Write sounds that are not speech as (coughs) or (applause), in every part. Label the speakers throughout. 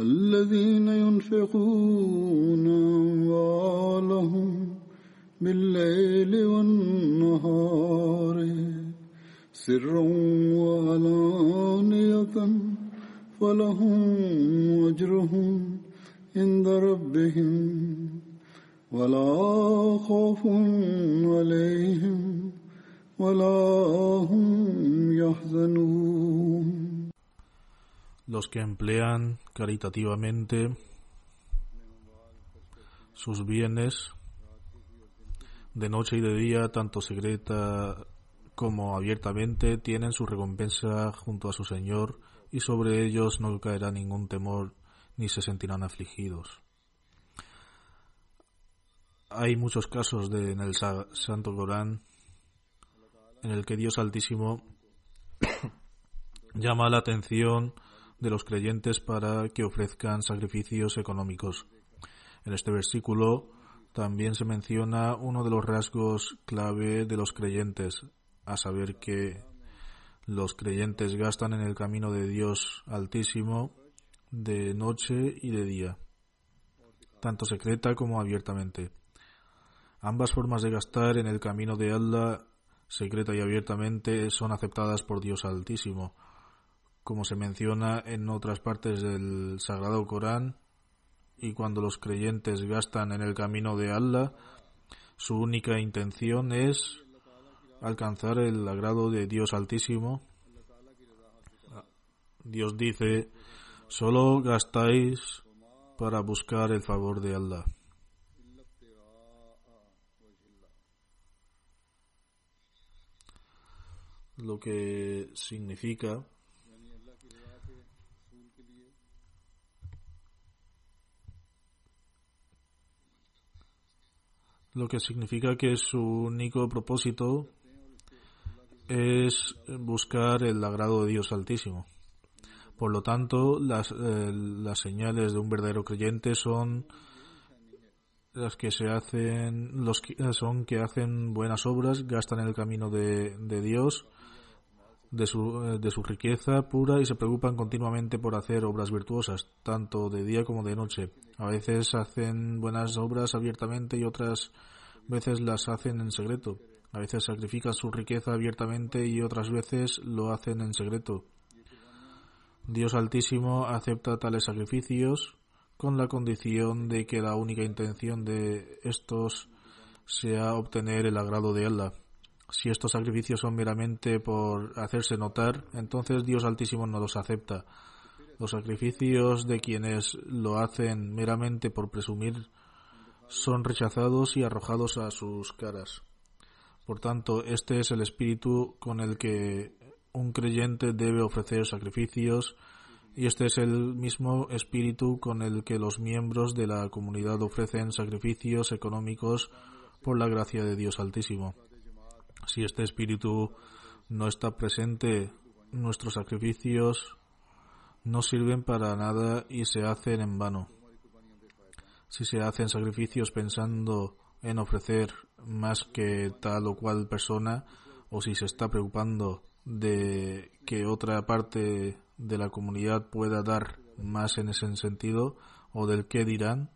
Speaker 1: الذين ينفقون أموالهم بالليل والنهار سرا وعلانية فلهم أجرهم عند ربهم ولا خوف عليهم ولا هم يحزنون
Speaker 2: los que emplean caritativamente sus bienes de noche y de día, tanto secreta como abiertamente, tienen su recompensa junto a su Señor y sobre ellos no caerá ningún temor ni se sentirán afligidos. Hay muchos casos de, en el Santo Corán en el que Dios Altísimo (coughs) llama la atención de los creyentes para que ofrezcan sacrificios económicos. En este versículo también se menciona uno de los rasgos clave de los creyentes, a saber que los creyentes gastan en el camino de Dios Altísimo de noche y de día, tanto secreta como abiertamente. Ambas formas de gastar en el camino de Allah, secreta y abiertamente, son aceptadas por Dios Altísimo como se menciona en otras partes del Sagrado Corán, y cuando los creyentes gastan en el camino de Allah, su única intención es alcanzar el agrado de Dios Altísimo. Dios dice, solo gastáis para buscar el favor de Allah. Lo que significa lo que significa que su único propósito es buscar el agrado de Dios Altísimo. Por lo tanto, las, eh, las señales de un verdadero creyente son las que se hacen, los que, son que hacen buenas obras, gastan en el camino de, de Dios, de su, de su riqueza pura y se preocupan continuamente por hacer obras virtuosas, tanto de día como de noche. A veces hacen buenas obras abiertamente y otras veces las hacen en secreto. A veces sacrifican su riqueza abiertamente y otras veces lo hacen en secreto. Dios Altísimo acepta tales sacrificios con la condición de que la única intención de estos sea obtener el agrado de Allah. Si estos sacrificios son meramente por hacerse notar, entonces Dios Altísimo no los acepta. Los sacrificios de quienes lo hacen meramente por presumir son rechazados y arrojados a sus caras. Por tanto, este es el espíritu con el que un creyente debe ofrecer sacrificios y este es el mismo espíritu con el que los miembros de la comunidad ofrecen sacrificios económicos por la gracia de Dios Altísimo. Si este espíritu no está presente, nuestros sacrificios no sirven para nada y se hacen en vano. si se hacen sacrificios pensando en ofrecer más que tal o cual persona o si se está preocupando de que otra parte de la comunidad pueda dar más en ese sentido o del qué dirán,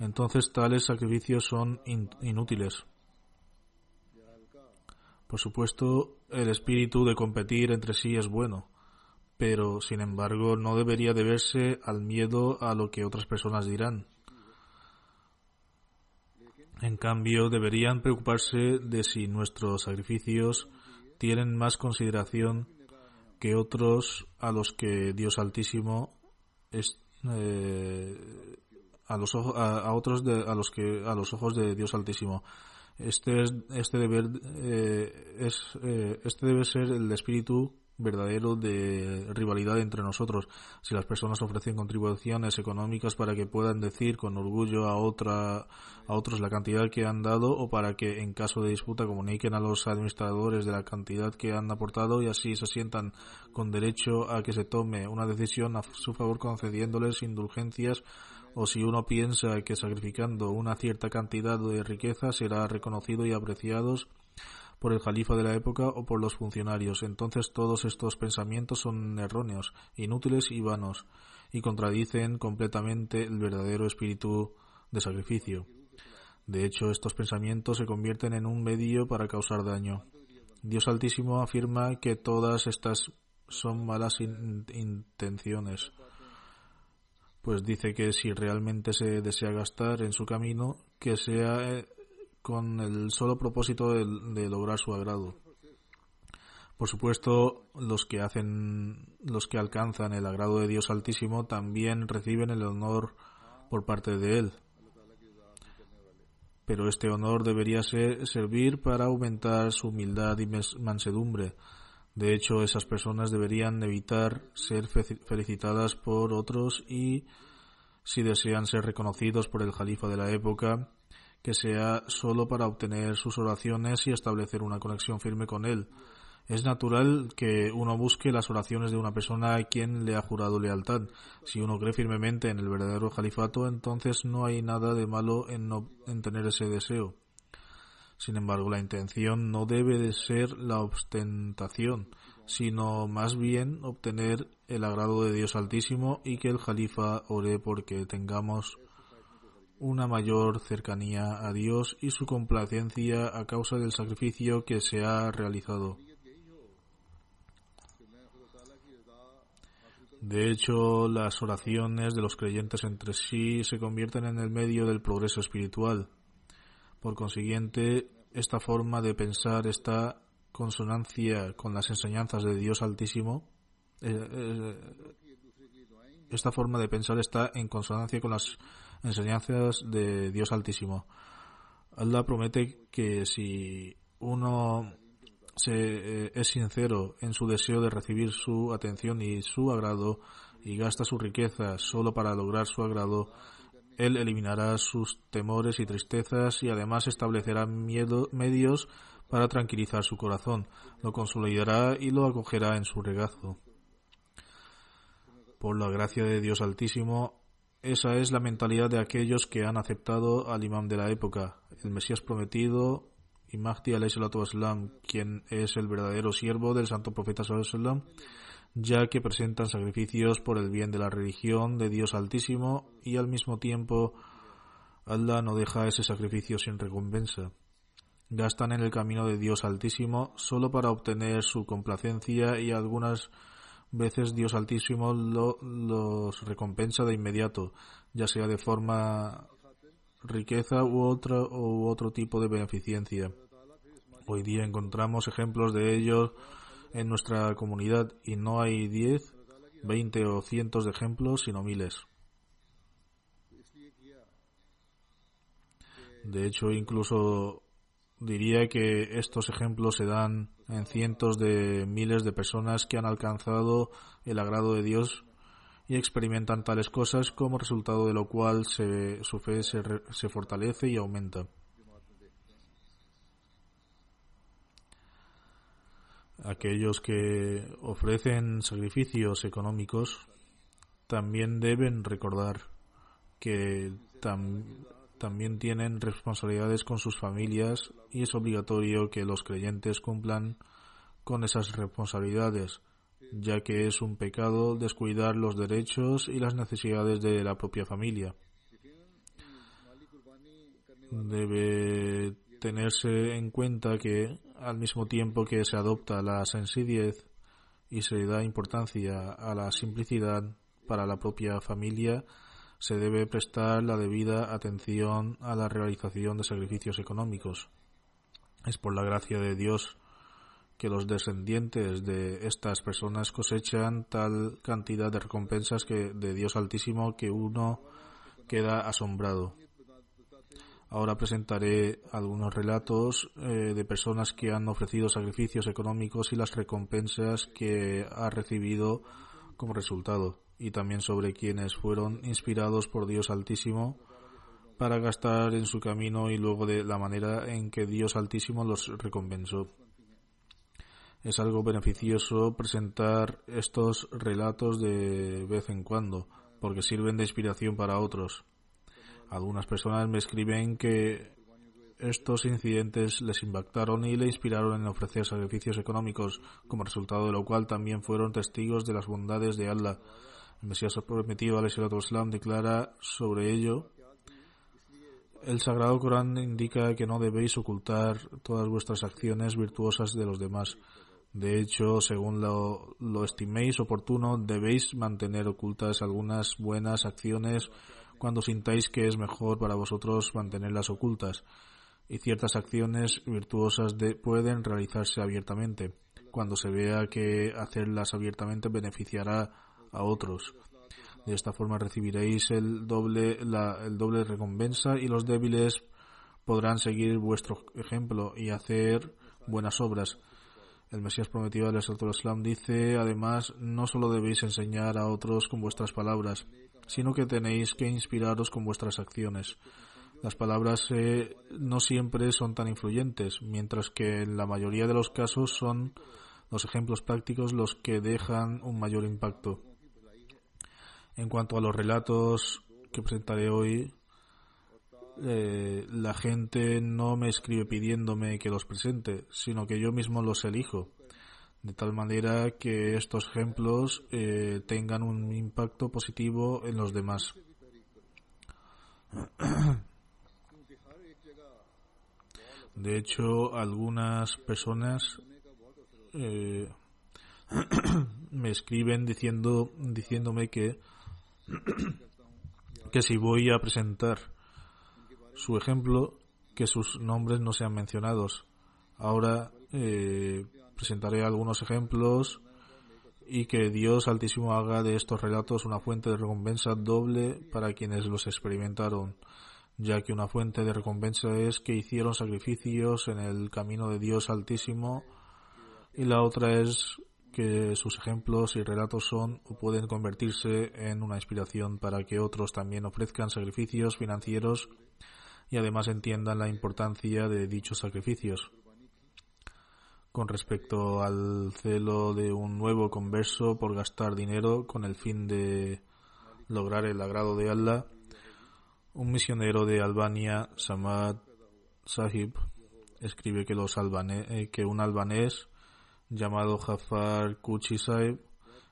Speaker 2: entonces tales sacrificios son inútiles. Por supuesto, el espíritu de competir entre sí es bueno, pero sin embargo no debería deberse al miedo a lo que otras personas dirán. En cambio, deberían preocuparse de si nuestros sacrificios tienen más consideración que otros a los que Dios Altísimo es, eh, a los a, otros de, a los que a los ojos de Dios Altísimo este es, este deber eh, es eh, este debe ser el espíritu verdadero de rivalidad entre nosotros. Si las personas ofrecen contribuciones económicas para que puedan decir con orgullo a otra a otros la cantidad que han dado o para que en caso de disputa comuniquen a los administradores de la cantidad que han aportado y así se sientan con derecho a que se tome una decisión a su favor concediéndoles indulgencias o si uno piensa que sacrificando una cierta cantidad de riqueza será reconocido y apreciados por el califa de la época o por los funcionarios. Entonces todos estos pensamientos son erróneos, inútiles y vanos, y contradicen completamente el verdadero espíritu de sacrificio. De hecho, estos pensamientos se convierten en un medio para causar daño. Dios Altísimo afirma que todas estas son malas intenciones, pues dice que si realmente se desea gastar en su camino, que sea eh, con el solo propósito de, lograr su agrado. Por supuesto, los que hacen, los que alcanzan el agrado de Dios Altísimo también reciben el honor por parte de Él. Pero este honor debería ser, servir para aumentar su humildad y mansedumbre. De hecho, esas personas deberían evitar ser felicitadas por otros y, si desean ser reconocidos por el califa de la época, que sea solo para obtener sus oraciones y establecer una conexión firme con él. Es natural que uno busque las oraciones de una persona a quien le ha jurado lealtad. Si uno cree firmemente en el verdadero califato, entonces no hay nada de malo en, no, en tener ese deseo. Sin embargo, la intención no debe de ser la ostentación, sino más bien obtener el agrado de Dios Altísimo y que el califa ore porque tengamos una mayor cercanía a Dios y su complacencia a causa del sacrificio que se ha realizado. De hecho, las oraciones de los creyentes entre sí se convierten en el medio del progreso espiritual. Por consiguiente, esta forma de pensar está consonancia con las enseñanzas de Dios Altísimo. Eh, eh, esta forma de pensar está en consonancia con las enseñanzas de Dios Altísimo. Allah promete que si uno se, eh, es sincero en su deseo de recibir su atención y su agrado y gasta su riqueza solo para lograr su agrado, él eliminará sus temores y tristezas y además establecerá medios para tranquilizar su corazón, lo consolidará y lo acogerá en su regazo. Por la gracia de Dios Altísimo, esa es la mentalidad de aquellos que han aceptado al imán de la época, el Mesías prometido y Mahdi wasallam, quien es el verdadero siervo del santo profeta sallam, ya que presentan sacrificios por el bien de la religión de Dios Altísimo y al mismo tiempo Allah no deja ese sacrificio sin recompensa. Gastan en el camino de Dios Altísimo solo para obtener su complacencia y algunas veces Dios Altísimo los recompensa de inmediato, ya sea de forma riqueza u otro, u otro tipo de beneficencia. Hoy día encontramos ejemplos de ello en nuestra comunidad y no hay diez, veinte o cientos de ejemplos, sino miles. De hecho, incluso diría que estos ejemplos se dan en cientos de miles de personas que han alcanzado el agrado de Dios y experimentan tales cosas como resultado de lo cual su fe se, se fortalece y aumenta. Aquellos que ofrecen sacrificios económicos también deben recordar que también tienen responsabilidades con sus familias y es obligatorio que los creyentes cumplan con esas responsabilidades, ya que es un pecado descuidar los derechos y las necesidades de la propia familia. Debe tenerse en cuenta que al mismo tiempo que se adopta la sencillez y se da importancia a la simplicidad para la propia familia, se debe prestar la debida atención a la realización de sacrificios económicos. Es por la gracia de Dios que los descendientes de estas personas cosechan tal cantidad de recompensas que de Dios Altísimo que uno queda asombrado. Ahora presentaré algunos relatos eh, de personas que han ofrecido sacrificios económicos y las recompensas que ha recibido como resultado y también sobre quienes fueron inspirados por Dios Altísimo para gastar en su camino y luego de la manera en que Dios Altísimo los recompensó. Es algo beneficioso presentar estos relatos de vez en cuando, porque sirven de inspiración para otros. Algunas personas me escriben que estos incidentes les impactaron y le inspiraron en ofrecer sacrificios económicos, como resultado de lo cual también fueron testigos de las bondades de Allah el Mesías prometido, Islam, declara sobre ello el Sagrado Corán indica que no debéis ocultar todas vuestras acciones virtuosas de los demás. De hecho, según lo, lo, estiméis oportuno, debéis mantener ocultas algunas buenas acciones cuando sintáis que es mejor para vosotros mantenerlas ocultas. Y ciertas acciones virtuosas de, pueden realizarse abiertamente, cuando se vea que hacerlas abiertamente beneficiará a otros. De esta forma recibiréis el doble, la, el doble recompensa y los débiles podrán seguir vuestro ejemplo y hacer buenas obras. El Mesías prometido al Islam dice, además, no solo debéis enseñar a otros con vuestras palabras, sino que tenéis que inspiraros con vuestras acciones. Las palabras eh, no siempre son tan influyentes, mientras que en la mayoría de los casos son los ejemplos prácticos los que dejan un mayor impacto. En cuanto a los relatos que presentaré hoy, eh, la gente no me escribe pidiéndome que los presente, sino que yo mismo los elijo, de tal manera que estos ejemplos eh, tengan un impacto positivo en los demás. De hecho, algunas personas eh, (clears throat) me escriben diciendo, diciéndome que (clears throat) que si voy a presentar su ejemplo, que sus nombres no sean mencionados. Ahora eh, presentaré algunos ejemplos y que Dios Altísimo haga de estos relatos una fuente de recompensa doble para quienes los experimentaron, ya que una fuente de recompensa es que hicieron sacrificios en el camino de Dios Altísimo y la otra es que sus ejemplos y relatos son o pueden convertirse en una inspiración para que otros también ofrezcan sacrificios financieros y además entiendan la importancia de dichos sacrificios. Con respecto al celo de un nuevo converso por gastar dinero con el fin de lograr el agrado de Allah, un misionero de Albania, Samad Sahib, escribe que, eh, un albanés llamado Jafar Kuchisaib,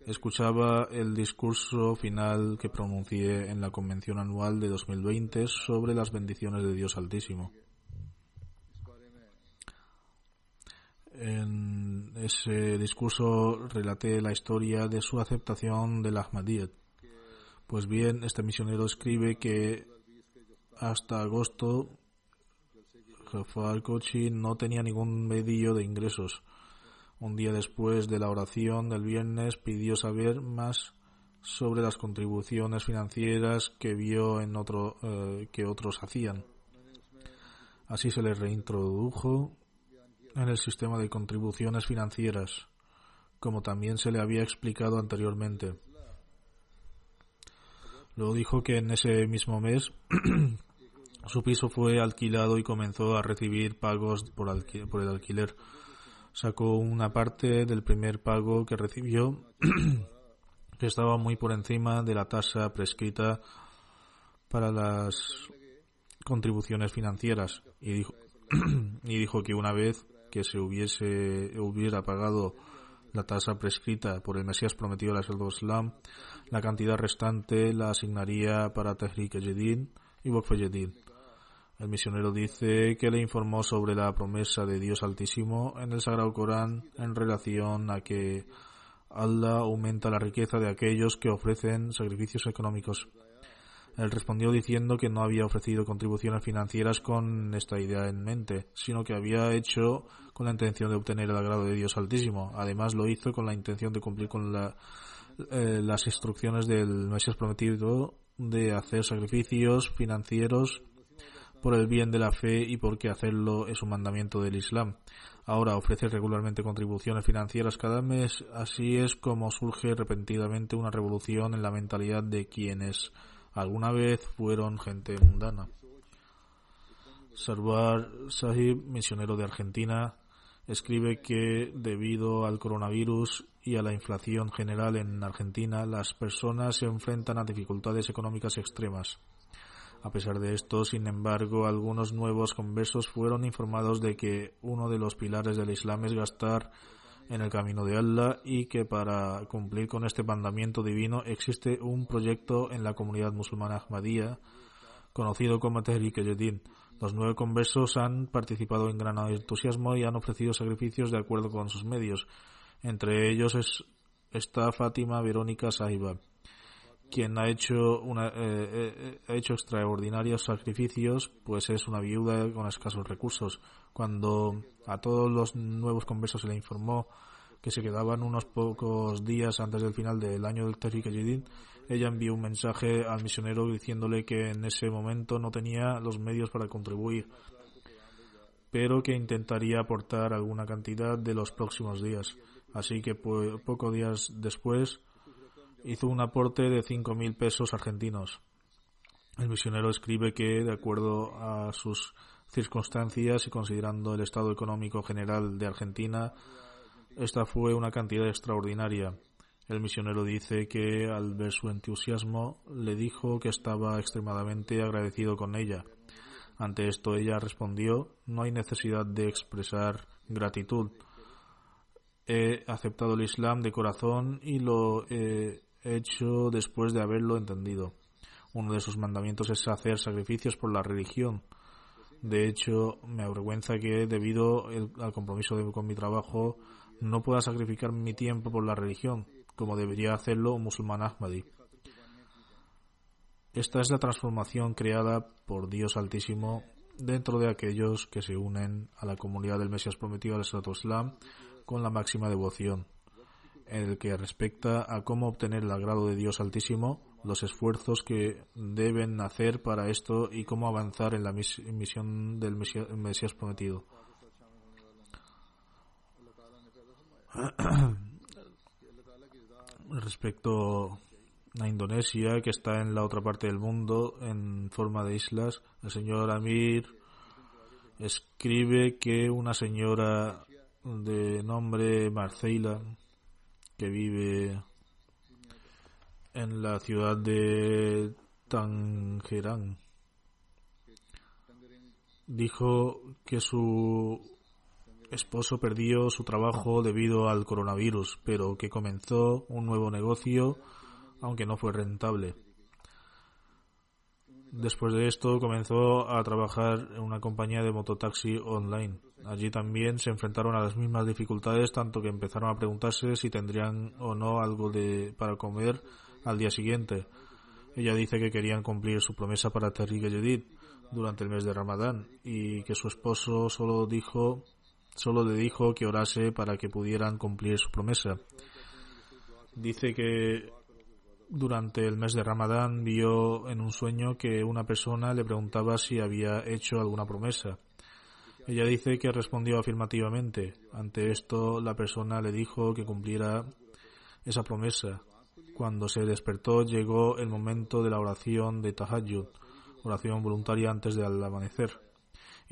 Speaker 2: escuchaba el discurso final que pronuncié en la convención anual de 2020 sobre las bendiciones de Dios Altísimo. En ese discurso relaté la historia de su aceptación del Ahmadiyyat. Pues bien, este misionero escribe que hasta agosto Jafar Kochi no tenía ningún medio de ingresos un día después de la oración del viernes pidió saber más sobre las contribuciones financieras que vio en otro, eh, que otros hacían. Así se le reintrodujo en el sistema de contribuciones financieras, como también se le había explicado anteriormente. Luego dijo que en ese mismo mes (clears throat) su piso fue alquilado y comenzó a recibir pagos por, por el alquiler sacó una parte del primer pago que recibió (clears throat) que estaba muy por encima de la tasa prescrita para las contribuciones financieras y dijo, (clears throat) y dijo que una vez que se hubiese hubiera pagado la tasa prescrita por el Mesías prometido al Islam, la cantidad restante la asignaría para Tehrik Jedin y Waqf. El misionero dice que le informó sobre la promesa de Dios Altísimo en el Sagrado Corán en relación a que Allah aumenta la riqueza de aquellos que ofrecen sacrificios económicos. Él respondió diciendo que no había ofrecido contribuciones financieras con esta idea en mente, sino que había hecho con la intención de obtener el agrado de Dios Altísimo. Además lo hizo con la intención de cumplir con eh, las instrucciones del Mesías prometido de hacer sacrificios financieros por el bien de la fe y porque hacerlo es un mandamiento del Islam. Ahora ofrece regularmente contribuciones financieras cada mes, así es como surge repentinamente una revolución en la mentalidad de quienes alguna vez fueron gente mundana. Sarwar Sahib, misionero de Argentina, escribe que debido al coronavirus y a la inflación general en Argentina, las personas se enfrentan a dificultades económicas extremas. A pesar de esto, sin embargo, algunos nuevos conversos fueron informados de que uno de los pilares del Islam es gastar en el camino de Allah y que para cumplir con este mandamiento divino existe un proyecto en la comunidad musulmana Ahmadiyya conocido como Tehrik Yedin. Los nueve conversos han participado en gran entusiasmo y han ofrecido sacrificios de acuerdo con sus medios. Entre ellos es, está Fátima Verónica Sahiba, quien ha hecho, una, eh, eh, ha hecho extraordinarios sacrificios, pues es una viuda con escasos recursos. Cuando a todos los nuevos conversos se le informó que se quedaban unos pocos días antes del final del año del Tefik Yedin, ella envió un mensaje al misionero diciéndole que en ese momento no tenía los medios para contribuir, pero que intentaría aportar alguna cantidad de los próximos días. Así que pocos días después hizo un aporte de 5.000 pesos argentinos. El misionero escribe que, de acuerdo a sus circunstancias y considerando el estado económico general de Argentina, esta fue una cantidad extraordinaria. El misionero dice que al ver su entusiasmo le dijo que estaba extremadamente agradecido con ella. Ante esto ella respondió no hay necesidad de expresar gratitud. He aceptado el Islam de corazón y lo he hecho después de haberlo entendido. Uno de sus mandamientos es hacer sacrificios por la religión. De hecho, me avergüenza que debido al compromiso con mi trabajo no pueda sacrificar mi tiempo por la religión, como debería hacerlo un musulmán Ahmadi. Esta es la transformación creada por Dios Altísimo dentro de aquellos que se unen a la comunidad del Mesías prometido al Estado Islam con la máxima devoción, en el que respecta a cómo obtener el agrado de Dios Altísimo, los esfuerzos que deben hacer para esto y cómo avanzar en la misión del Mesías prometido. (clears throat) Respecto a Indonesia, que está en la otra parte del mundo en forma de islas, el señor Amir escribe que una señora de nombre Marcela, que vive en la ciudad de Tangerán, dijo que su esposo perdió su trabajo debido al coronavirus, pero que comenzó un nuevo negocio, aunque no fue rentable. Después de esto comenzó a trabajar en una compañía de mototaxi online. Allí también se enfrentaron a las mismas dificultades, tanto que empezaron a preguntarse si tendrían o no algo de, para comer al día siguiente. Ella dice que querían cumplir su promesa para Tariq Yedid durante el mes de Ramadán y que su esposo solo dijo Solo le dijo que orase para que pudieran cumplir su promesa. Dice que durante el mes de Ramadán vio en un sueño que una persona le preguntaba si había hecho alguna promesa. Ella dice que respondió afirmativamente. Ante esto, la persona le dijo que cumpliera esa promesa. Cuando se despertó, llegó el momento de la oración de Tahajjud, oración voluntaria antes del amanecer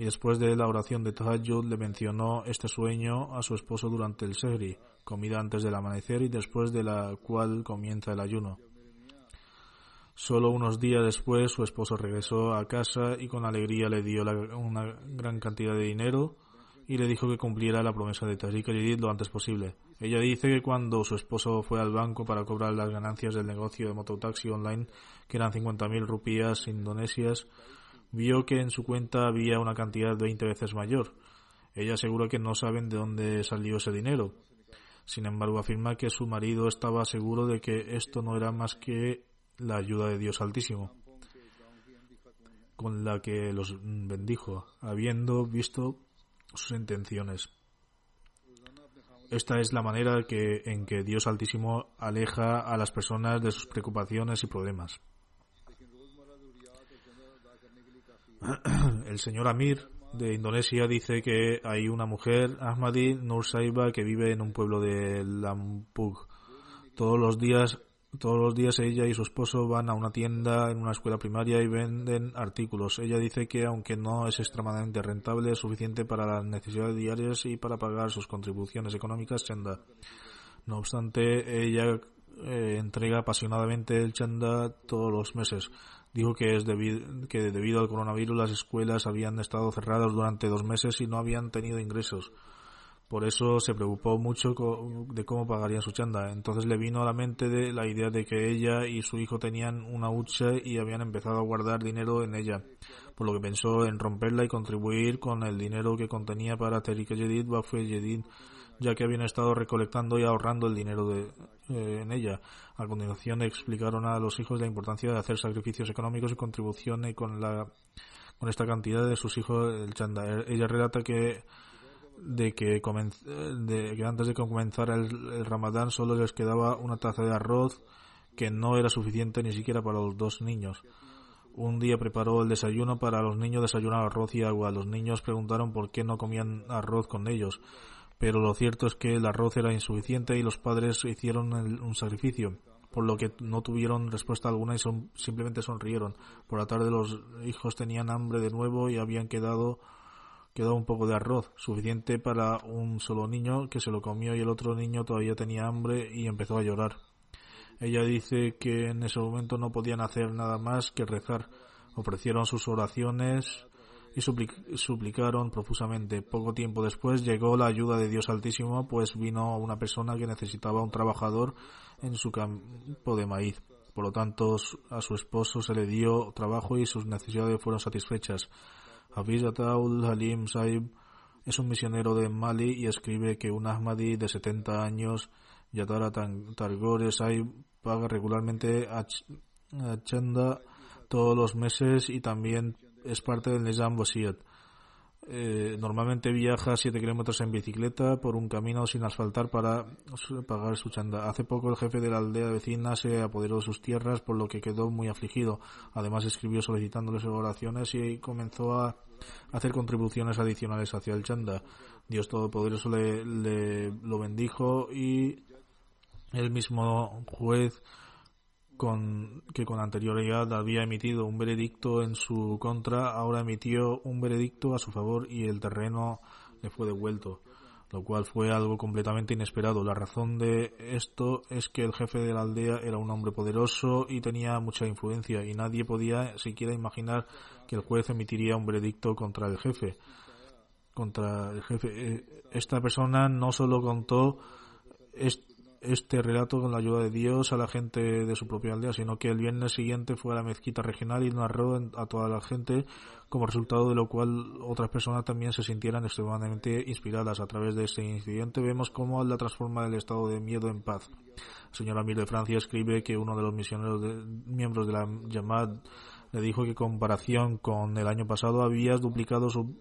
Speaker 2: y después de la oración de Tahajjud le mencionó este sueño a su esposo durante el Sehri, comida antes del amanecer y después de la cual comienza el ayuno. Solo unos días después su esposo regresó a casa y con alegría le dio una gran cantidad de dinero y le dijo que cumpliera la promesa de Tariq Yedid lo antes posible. Ella dice que cuando su esposo fue al banco para cobrar las ganancias del negocio de mototaxi online, que eran 50.000 rupias indonesias, vio que en su cuenta había una cantidad 20 veces mayor. Ella asegura que no saben de dónde salió ese dinero. Sin embargo, afirma que su marido estaba seguro de que esto no era más que la ayuda de Dios Altísimo, con la que los bendijo, habiendo visto sus intenciones. Esta es la manera que, en que Dios Altísimo aleja a las personas de sus preocupaciones y problemas. El señor Amir de Indonesia dice que hay una mujer, Ahmadi Nur Saiba, que vive en un pueblo de Lampug. Todos los días todos los días ella y su esposo van a una tienda en una escuela primaria y venden artículos. Ella dice que aunque no es extremadamente rentable, es suficiente para las necesidades diarias y para pagar sus contribuciones económicas chanda. No obstante, ella eh, entrega apasionadamente el chanda todos los meses. Dijo que es que debido al coronavirus las escuelas habían estado cerradas durante dos meses y no habían tenido ingresos. Por eso se preocupó mucho de cómo pagarían su chanda. Entonces le vino a la mente de la idea de que ella y su hijo tenían una hucha y habían empezado a guardar dinero en ella, por lo que pensó en romperla y contribuir con el dinero que contenía para Terika Yedid, Bafue Yedid, ya que habían estado recolectando y ahorrando el dinero de, eh, en ella. A continuación explicaron a los hijos la importancia de hacer sacrificios económicos y contribuciones con la con esta cantidad de sus hijos el chanda. Ella relata que de que, antes de que comenzara el, ramadán solo les quedaba una taza de arroz que no era suficiente ni siquiera para los dos niños. Un día preparó el desayuno para los niños desayunar arroz y agua. Los niños preguntaron por qué no comían arroz con ellos, pero lo cierto es que el arroz era insuficiente y los padres hicieron un sacrificio, por lo que no tuvieron respuesta alguna y simplemente sonrieron. Por la tarde los hijos tenían hambre de nuevo y habían quedado quedó un poco de arroz, suficiente para un solo niño que se lo comió y el otro niño todavía tenía hambre y empezó a llorar. Ella dice que en ese momento no podían hacer nada más que rezar. Ofrecieron sus oraciones y suplicaron profusamente. Poco tiempo después llegó la ayuda de Dios Altísimo, pues vino una persona que necesitaba un trabajador en su campo de maíz. Por lo tanto, a su esposo se le dio trabajo y sus necesidades fueron satisfechas. Hafiz Ataul Halim Saib es un misionero de Mali y escribe que un Ahmadi de 70 años, Yatara Targore Saib, paga regularmente a, Chanda todos los meses y también es parte del Nizam Wasiyat. Eh, normalmente viaja 7 kilómetros en bicicleta por un camino sin asfaltar para pagar su chanda. Hace poco el jefe de la aldea vecina se apoderó de sus tierras, por lo que quedó muy afligido. Además escribió solicitándoles oraciones y comenzó a hacer contribuciones adicionales hacia el chanda. Dios Todopoderoso le, le lo bendijo y el mismo juez con, que con anterioridad había emitido un veredicto en su contra, ahora emitió un veredicto a su favor y el terreno le fue devuelto, lo cual fue algo completamente inesperado. La razón de esto es que el jefe de la aldea era un hombre poderoso y tenía mucha influencia y nadie podía siquiera imaginar que el juez emitiría un veredicto contra el jefe. Contra el jefe. Eh, esta persona no solo contó este relato con la ayuda de Dios a la gente de su propia aldea, sino que el viernes siguiente fue a la mezquita regional y narró a toda la gente, como resultado de lo cual otras personas también se sintieran extremadamente inspiradas. A través de este incidente vemos cómo Allah transforma el estado de miedo en paz. El señor Amir de Francia escribe que uno de los misioneros miembros de la Yamad le dijo que en comparación con el año pasado había duplicado su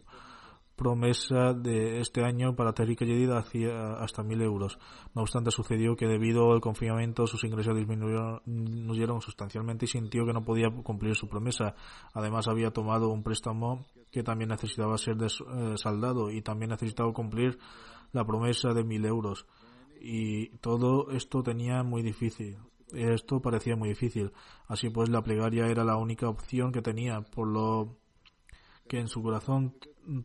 Speaker 2: promesa de este año para Tariq Yedid hacía hasta mil euros. No obstante, sucedió que debido al confinamiento sus ingresos disminuyeron sustancialmente y sintió que no podía cumplir su promesa. Además, había tomado un préstamo que también necesitaba ser eh, saldado y también necesitaba cumplir la promesa de mil euros. Y todo esto tenía muy difícil. Esto parecía muy difícil. Así pues, la plegaria era la única opción que tenía, por lo que en su corazón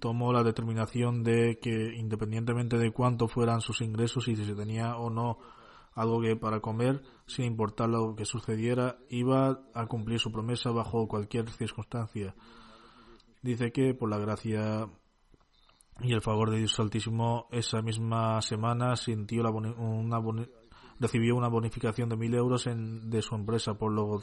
Speaker 2: tomó la determinación de que independientemente de cuánto fueran sus ingresos y si se tenía o no algo que para comer, sin importar lo que sucediera, iba a cumplir su promesa bajo cualquier circunstancia. Dice que por la gracia y el favor de Dios Altísimo, esa misma semana sintió la una recibió una bonificación de mil euros en, de su empresa por lo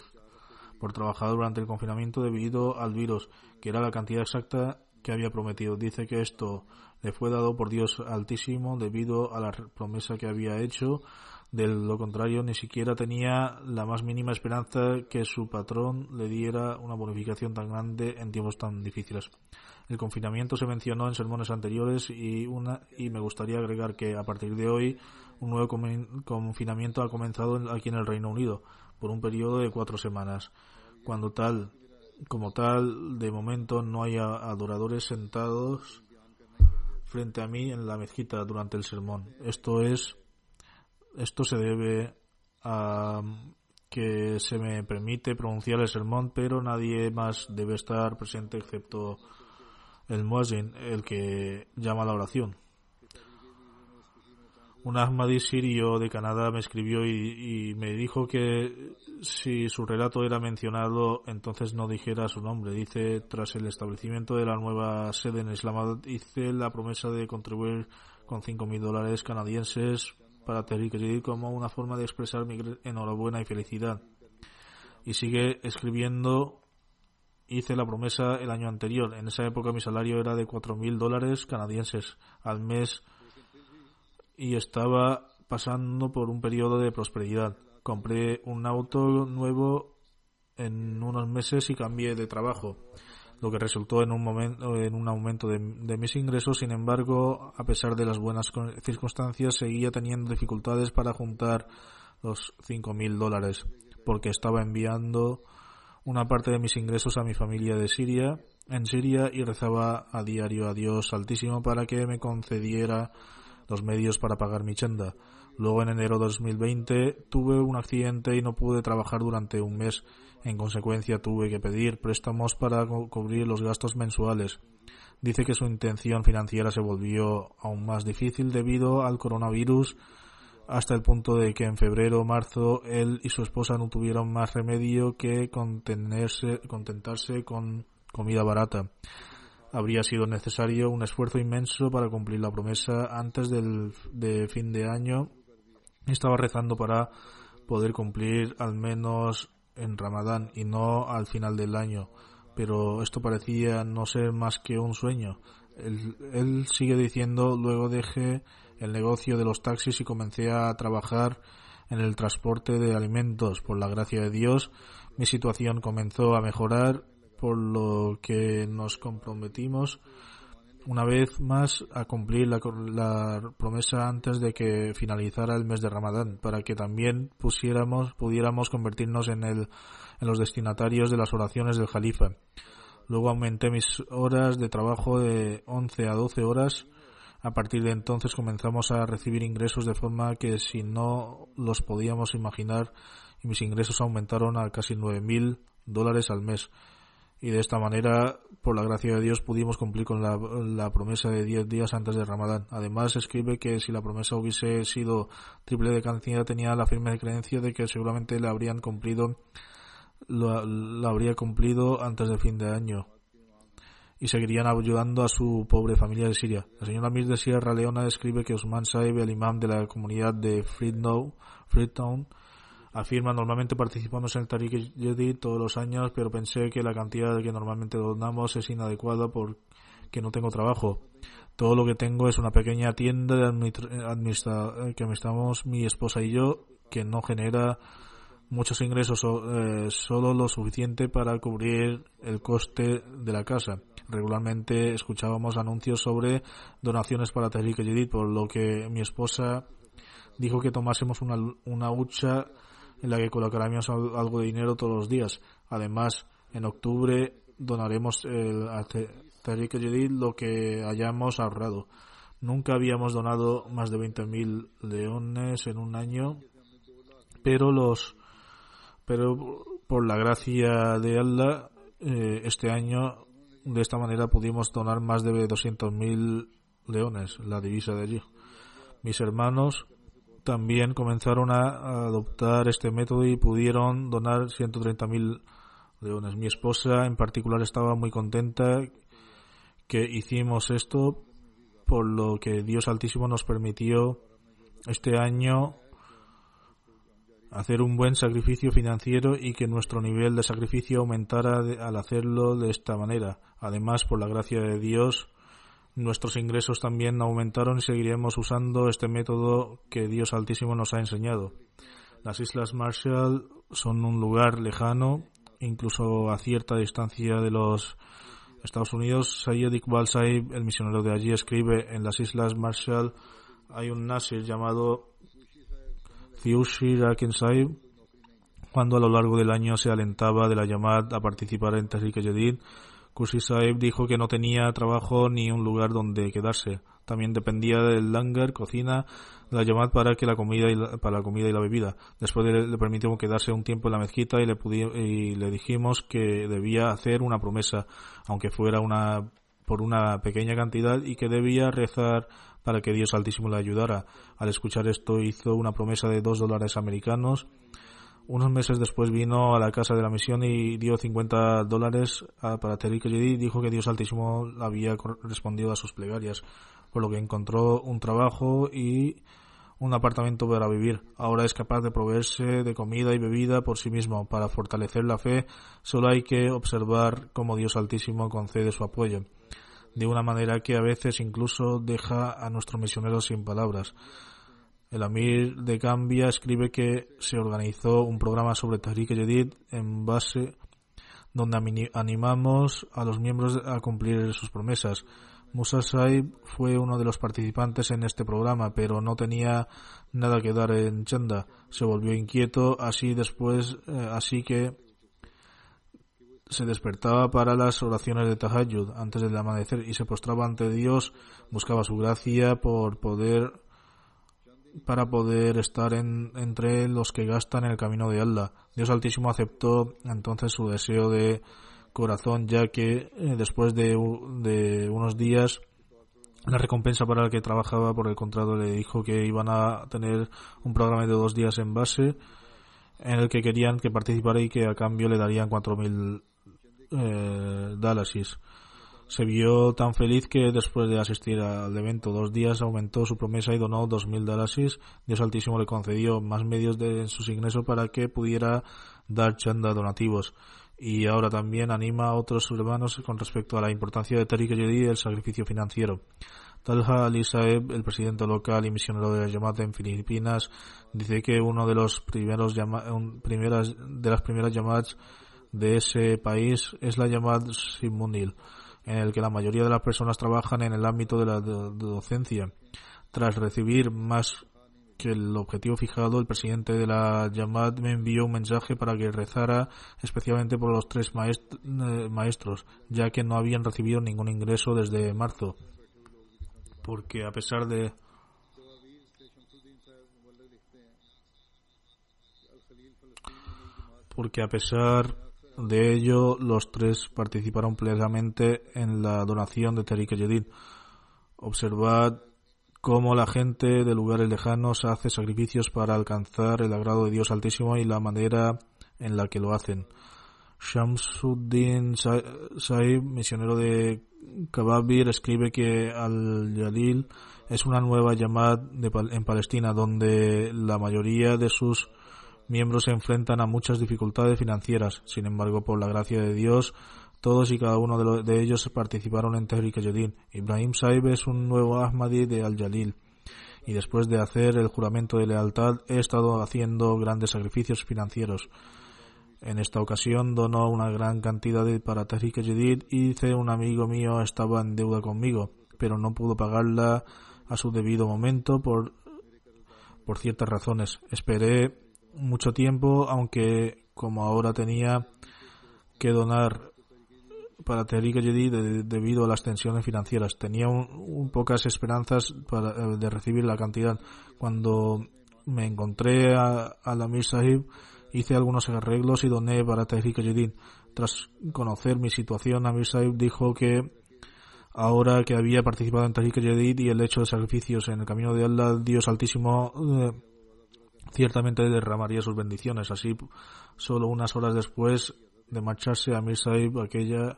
Speaker 2: por trabajar durante el confinamiento debido al virus, que era la cantidad exacta que había prometido. Dice que esto le fue dado por Dios Altísimo debido a la promesa que había hecho. De lo contrario, ni siquiera tenía la más mínima esperanza que su patrón le diera una bonificación tan grande en tiempos tan difíciles. El confinamiento se mencionó en sermones anteriores y, una, y me gustaría agregar que a partir de hoy un nuevo confinamiento ha comenzado aquí en el Reino Unido por un periodo de cuatro semanas. Cuando tal, como tal, de momento no hay adoradores sentados frente a mí en la mezquita durante el sermón. Esto es, esto se debe a que se me permite pronunciar el sermón, pero nadie más debe estar presente excepto el muezzin, el que llama la oración. Un Ahmadi sirio de Canadá me escribió y, me dijo que si su relato era mencionado, entonces no dijera su nombre. Dice, tras el establecimiento de la nueva sede en Islamabad, hice la promesa de contribuir con 5.000 dólares canadienses para Tehrik como una forma de expresar mi enhorabuena y felicidad. Y sigue escribiendo hice la promesa el año anterior. En esa época mi salario era de 4.000 dólares canadienses al mes y estaba pasando por un periodo de prosperidad. Compré un auto nuevo en unos meses y cambié de trabajo, lo que resultó en un, momento, en un aumento de, de mis ingresos. Sin embargo, a pesar de las buenas circunstancias, seguía teniendo dificultades para juntar los 5.000 dólares, porque estaba enviando una parte de mis ingresos a mi familia de Siria, en Siria, y rezaba a diario a Dios Altísimo para que me concediera los medios para pagar mi chenda. Luego en enero de 2020 tuve un accidente y no pude trabajar durante un mes. En consecuencia tuve que pedir préstamos para cubrir los gastos mensuales. Dice que su intención financiera se volvió aún más difícil debido al coronavirus hasta el punto de que en febrero o marzo él y su esposa no tuvieron más remedio que contentarse con comida barata. Habría sido necesario un esfuerzo inmenso para cumplir la promesa antes del de fin de año. Estaba rezando para poder cumplir al menos en Ramadán y no al final del año, pero esto parecía no ser más que un sueño. Él, él sigue diciendo, luego dejé el negocio de los taxis y comencé a trabajar en el transporte de alimentos. Por la gracia de Dios, mi situación comenzó a mejorar, por lo que nos comprometimos una vez más a cumplir la, promesa antes de que finalizara el mes de Ramadán, para que también pusiéramos, pudiéramos convertirnos en, el, en los destinatarios de las oraciones del Jalifa. Luego aumenté mis horas de trabajo de 11 a 12 horas a partir de entonces comenzamos a recibir ingresos de forma que si no los podíamos imaginar mis ingresos aumentaron a casi 9.000 dólares al mes. Y de esta manera, por la gracia de Dios, pudimos cumplir con la, promesa de 10 días antes de Ramadán. Además, escribe que si la promesa hubiese sido triple de cantidad, tenía la firme creencia de que seguramente la habrían cumplido, la habría cumplido antes del fin de año y seguirían ayudando a su pobre familia de Siria. La señora Mir de Sierra Leona describe que Usman Saib, el imam de la comunidad de Freetown, afirma normalmente participamos en el Tariq Jedi todos los años, pero pensé que la cantidad que normalmente donamos es inadecuada porque no tengo trabajo. Todo lo que tengo es una pequeña tienda de administra que administramos mi esposa y yo, que no genera muchos ingresos, eh, solo lo suficiente para cubrir el coste de la casa. Regularmente escuchábamos anuncios sobre donaciones para Tariq Yedid, por lo que mi esposa dijo que tomásemos una, una hucha en la que colocaríamos algo de dinero todos los días. Además, en octubre donaremos el, a Tariq Yedid lo que hayamos ahorrado. Nunca habíamos donado más de 20.000 leones en un año, pero los pero por la gracia de Allah eh, este año de esta manera pudimos donar más de 200.000 leones, la divisa de allí. Mis hermanos, también comenzaron a adoptar este método y pudieron donar 130.000 leones. Mi esposa en particular estaba muy contenta que hicimos esto, por lo que Dios Altísimo nos permitió este año hacer un buen sacrificio financiero y que nuestro nivel de sacrificio aumentara al hacerlo de esta manera. Además, por la gracia de Dios, nuestros ingresos también aumentaron y seguiremos usando este método que Dios Altísimo nos ha enseñado. Las Islas Marshall son un lugar lejano, incluso a cierta distancia de los Estados Unidos. Sayyid Iqbal Saib, el misionero de allí, escribe en las Islas Marshall hay un Nasir llamado Fiushi Rakin Saib, cuando a lo largo del año se alentaba de la llamada a participar en Tahrik Kushi Saib dijo que no tenía trabajo ni un lugar donde quedarse. También dependía del langar, cocina, la llamada para que la comida y la, para la comida y la bebida. Después le, le permitimos quedarse un tiempo en la mezquita y le, y le dijimos que debía hacer una promesa, aunque fuera una por una pequeña cantidad y que debía rezar para que Dios Altísimo le ayudara. Al escuchar esto hizo una promesa de dos dólares americanos. Unos meses después vino a la casa de la misión y dio 50 dólares para Tariq y Dijo que Dios Altísimo había respondido a sus plegarias, por lo que encontró un trabajo y un apartamento para vivir. Ahora es capaz de proveerse de comida y bebida por sí mismo. Para fortalecer la fe, solo hay que observar cómo Dios Altísimo concede su apoyo de una manera que a veces incluso deja a nuestros misioneros sin palabras. El Amir de Gambia escribe que se organizó un programa sobre Tariq Jadid en base donde animamos a los miembros a cumplir sus promesas. Musa Saib fue uno de los participantes en este programa, pero no tenía nada que dar en Chanda. Se volvió inquieto, así después, eh, así que se despertaba para las oraciones de Tahajjud antes del amanecer y se postraba ante Dios, buscaba su gracia por poder para poder estar en, entre los que gastan en el camino de Allah. Dios Altísimo aceptó entonces su deseo de corazón, ya que eh, después de, de, unos días la recompensa para el que trabajaba por el contrato le dijo que iban a tener un programa de dos días en base en el que querían que participara y que a cambio le darían cuatro mil eh, Se vio tan feliz que después de asistir al evento dos días aumentó su promesa y donó 2.000 dalasis. Dios Altísimo le concedió más medios de sus ingresos para que pudiera dar chanda donativos. Y ahora también anima a otros hermanos con respecto a la importancia de Tariq y el sacrificio financiero. Talha Ali Saeb, el presidente local y misionero de la llamada en Filipinas, dice que uno de los primeros primeras, de las primeras llamadas de ese país es la llamada Simunil, en el que la mayoría de las personas trabajan en el ámbito de la docencia. Tras recibir más que el objetivo fijado, el presidente de la Yamad me envió un mensaje para que rezara especialmente por los tres eh, maestros, ya que no habían recibido ningún ingreso desde marzo. Porque a pesar de porque a pesar de ello, los tres participaron plenamente en la donación de Tariq Yedid. Observad cómo la gente de lugares lejanos hace sacrificios para alcanzar el agrado de Dios Altísimo y la manera en la que lo hacen. Shamsuddin Saib, misionero de Kababir, escribe que Al-Yalil es una nueva llamada en Palestina donde la mayoría de sus miembros se enfrentan a muchas dificultades financieras. Sin embargo, por la gracia de Dios, todos y cada uno de, ellos participaron en Tehrik Yadin. Ibrahim Saib es un nuevo Ahmadi de Al-Jalil. Y después de hacer el juramento de lealtad, he estado haciendo grandes sacrificios financieros. En esta ocasión donó una gran cantidad de para Tehrik Yadid y dice un amigo mío estaba en deuda conmigo, pero no pudo pagarla a su debido momento por, por ciertas razones. Esperé mucho tiempo, aunque como ahora tenía que donar para Tehrik debido a las tensiones financieras. Tenía un, pocas esperanzas para, eh, de recibir la cantidad. Cuando me encontré a, la Amir Sahib, hice algunos arreglos y doné para Tehrik Yedid. Tras conocer mi situación, Amir Sahib dijo que ahora que había participado en Tehrik Yedid y el hecho de sacrificios en el camino de Allah, Dios Altísimo, eh, ciertamente derramaría sus bendiciones. Así, solo unas horas después de marcharse a Mir aquella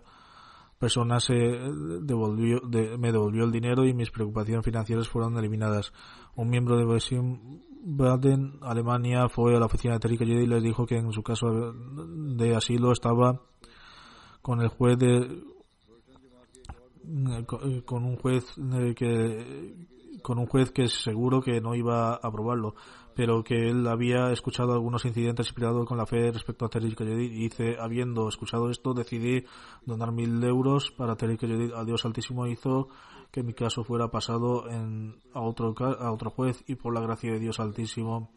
Speaker 2: persona se devolvió, me devolvió el dinero y mis preocupaciones financieras fueron eliminadas. Un miembro de Besim Baden, Alemania, fue a la oficina de Tariq y les dijo que en su caso de asilo estaba con el juez de con un juez que con un juez que seguro que no iba a aprobarlo pero que él había escuchado algunos incidentes inspirados con la fe respecto a Terry Yedid y dice, habiendo escuchado esto, decidí donar mil euros para Terry Yedid a Dios Altísimo hizo que mi caso fuera pasado a, otro, a otro juez y por la gracia de Dios Altísimo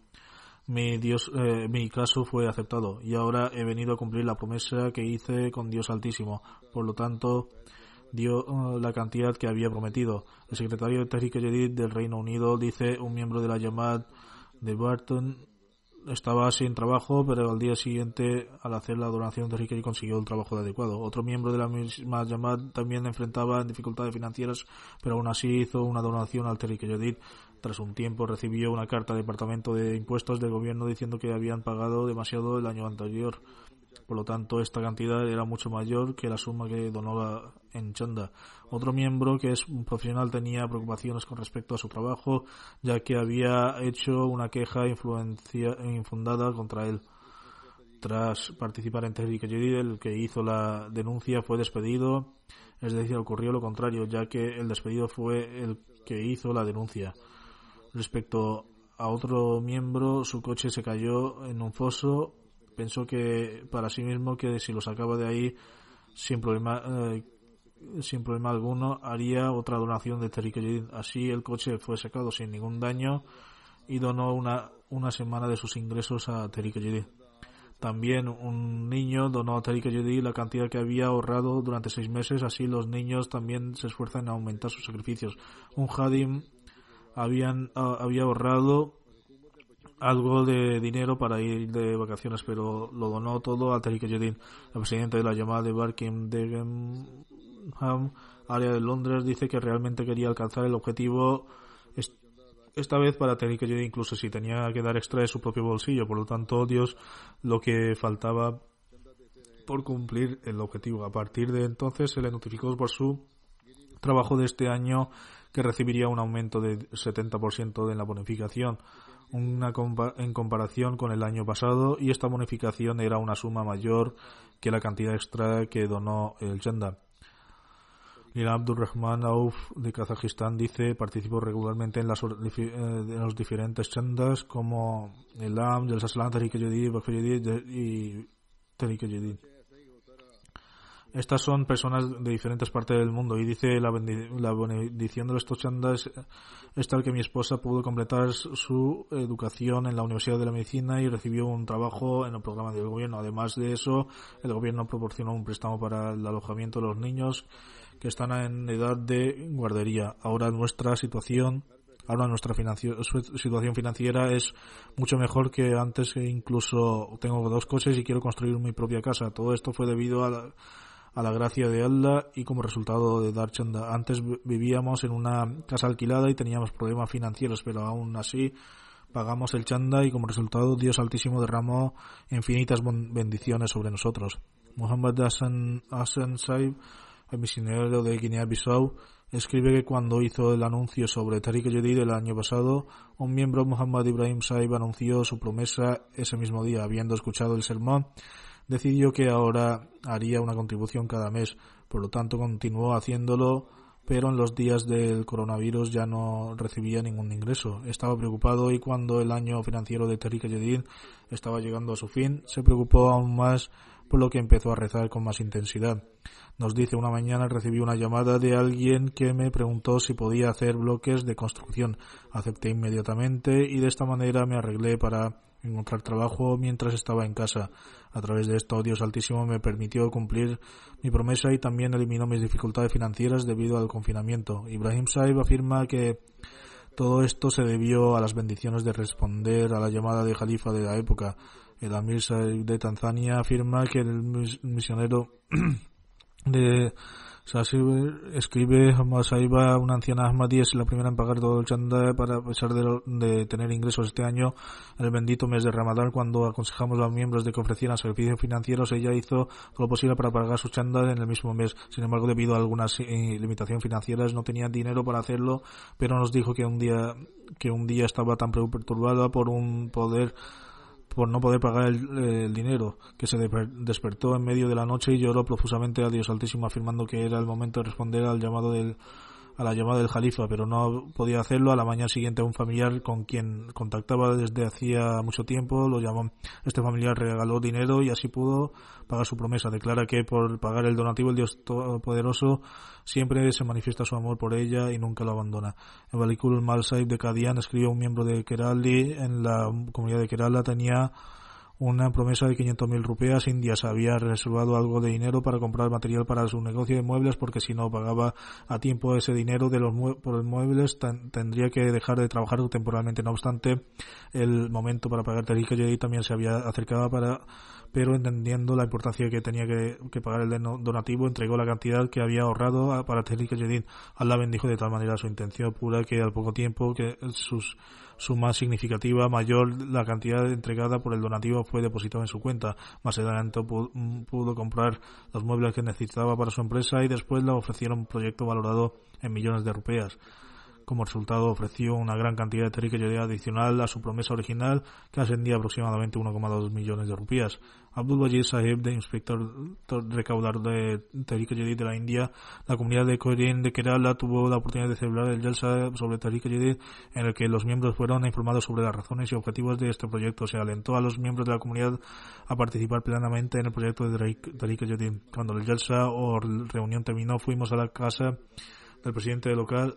Speaker 2: mi Dios, eh, mi caso fue aceptado y ahora he venido a cumplir la promesa que hice con Dios Altísimo. Por lo tanto, dio uh, la cantidad que había prometido. El secretario de Tariq Yedid del Reino Unido dice un miembro de la llamada de Barton estaba sin trabajo, pero al día siguiente, al hacer la donación de Ricky, consiguió el trabajo adecuado. Otro miembro de la misma llamada también enfrentaba dificultades financieras, pero aún así hizo una donación al Terry Yodid. Tras un tiempo recibió una carta del Departamento de Impuestos del gobierno diciendo que habían pagado demasiado el año anterior. Por lo tanto, esta cantidad era mucho mayor que la suma que donó en Chanda. Otro miembro, que es un profesional, tenía preocupaciones con respecto a su trabajo, ya que había hecho una queja infundada contra él. Tras participar en Tehrik el que hizo la denuncia fue despedido, es decir, ocurrió lo contrario, ya que el despedido fue el que hizo la denuncia. Respecto a otro miembro, su coche se cayó en un foso pensó que para sí mismo que si lo sacaba de ahí sin problema eh, sin problema alguno haría otra donación de Tariq Así el coche fue sacado sin ningún daño y donó una, una semana de sus ingresos a Tariq También un niño donó a Tariq la cantidad que había ahorrado durante seis meses. Así los niños también se esfuerzan en aumentar sus sacrificios. Un Hadim habían, ah, había ahorrado algo de dinero para ir de vacaciones, pero lo donó todo a Tariq Yedin. El presidente de la llamada de Barking Degenham, área de Londres, dice que realmente quería alcanzar el objetivo esta vez para Tariq Yedin, incluso si tenía que dar extra de su propio bolsillo. Por lo tanto, Dios lo que faltaba por cumplir el objetivo. A partir de entonces se le notificó por su trabajo de este año que recibiría un aumento de 70% de la bonificación una en comparación con el año pasado y esta bonificación era una suma mayor que la cantidad extra que donó el Chanda. Lila Abdurrahman Auf de Kazajistán dice participó regularmente en, las, eh, los diferentes chandas como el AM, el Saslan, Tariq y Tariq estas son personas de diferentes partes del mundo y dice la, la bendición de estos chandas es tal que mi esposa pudo completar su educación en la Universidad de la Medicina y recibió un trabajo en el programa del gobierno. Además de eso, el gobierno proporcionó un préstamo para el alojamiento de los niños que están en edad de guardería. Ahora nuestra situación ahora nuestra situación financiera es mucho mejor que antes e incluso tengo dos coches y quiero construir mi propia casa. Todo esto fue debido a la, a la gracia de Allah y como resultado de dar chanda. Antes vivíamos en una casa alquilada y teníamos problemas financieros, pero aún así pagamos el chanda y como resultado Dios Altísimo derramó infinitas bendiciones sobre nosotros. Muhammad Hassan, Hassan Saib, el misionero de Guinea-Bissau, escribe que cuando hizo el anuncio sobre Tariq Yedid el año pasado, un miembro Muhammad Ibrahim Saib anunció su promesa ese mismo día, habiendo escuchado el sermón decidió que ahora haría una contribución cada mes, por lo tanto continuó haciéndolo, pero en los días del coronavirus ya no recibía ningún ingreso. Estaba preocupado y cuando el año financiero de Tariq Yedid estaba llegando a su fin, se preocupó aún más por lo que empezó a rezar con más intensidad. Nos dice una mañana recibí una llamada de alguien que me preguntó si podía hacer bloques de construcción. Acepté inmediatamente y de esta manera me arreglé para encontrar trabajo mientras estaba en casa. A través de esto, Dios Altísimo me permitió cumplir mi promesa y también eliminó mis dificultades financieras debido al confinamiento. Ibrahim Saib afirma que todo esto se debió a las bendiciones de responder a la llamada de Jalifa de la época. El Amir Saib de Tanzania afirma que el misionero (clears throat) de escribe Saiba, una anciana Ahmadi, es la primera en pagar todo el chanda para a pesar de, tener ingresos este año el bendito mes de Ramadán cuando aconsejamos a los miembros de que ofrecieran servicios financieros ella hizo todo lo posible para pagar su chanda en el mismo mes. Sin embargo debido a algunas eh, limitaciones financieras no tenía dinero para hacerlo pero nos dijo que un día que un día estaba tan perturbada por un poder por no poder pagar el, dinero, que se despertó en medio de la noche y lloró profusamente a Dios Altísimo afirmando que era el momento de responder al llamado del a la llamada del Jalifa, pero no podía hacerlo. A la mañana siguiente un familiar con quien contactaba desde hacía mucho tiempo lo llamó. Este familiar regaló dinero y así pudo pagar su promesa. Declara que por pagar el donativo el Dios Todopoderoso siempre se manifiesta su amor por ella y nunca lo abandona. En Balikul Mal de Kadian escribió un miembro de Kerali en la comunidad de Kerala tenía una promesa de 500.000 rupias indias. Había reservado algo de dinero para comprar material para su negocio de muebles porque si no pagaba a tiempo ese dinero de los por los muebles tendría que dejar de trabajar temporalmente. No obstante, el momento para pagar Tariq Yedi también se había acercado para pero entendiendo la importancia que tenía que, pagar el donativo, entregó la cantidad que había ahorrado para Tariq Yedid. Allah bendijo de tal manera su intención pura que al poco tiempo que sus su más significativa, mayor la cantidad entregada por el donativo fue depositada en su cuenta. Más adelante pudo comprar los muebles que necesitaba para su empresa y después le ofrecieron un proyecto valorado en millones de rupias. Como resultado, ofreció una gran cantidad de Tariq adicional a su promesa original, que ascendía aproximadamente 1,2 millones de rupias. Abdul Wajid Sahib, de inspector recaudador de Tariq de la India, la comunidad de Korean de Kerala tuvo la oportunidad de celebrar el Jalsa sobre Tariq Jadid, en el que los miembros fueron informados sobre las razones y objetivos de este proyecto. Se alentó a los miembros de la comunidad a participar plenamente en el proyecto de Tariq Jadid. Cuando el Jalsa o reunión terminó, fuimos a la casa del presidente local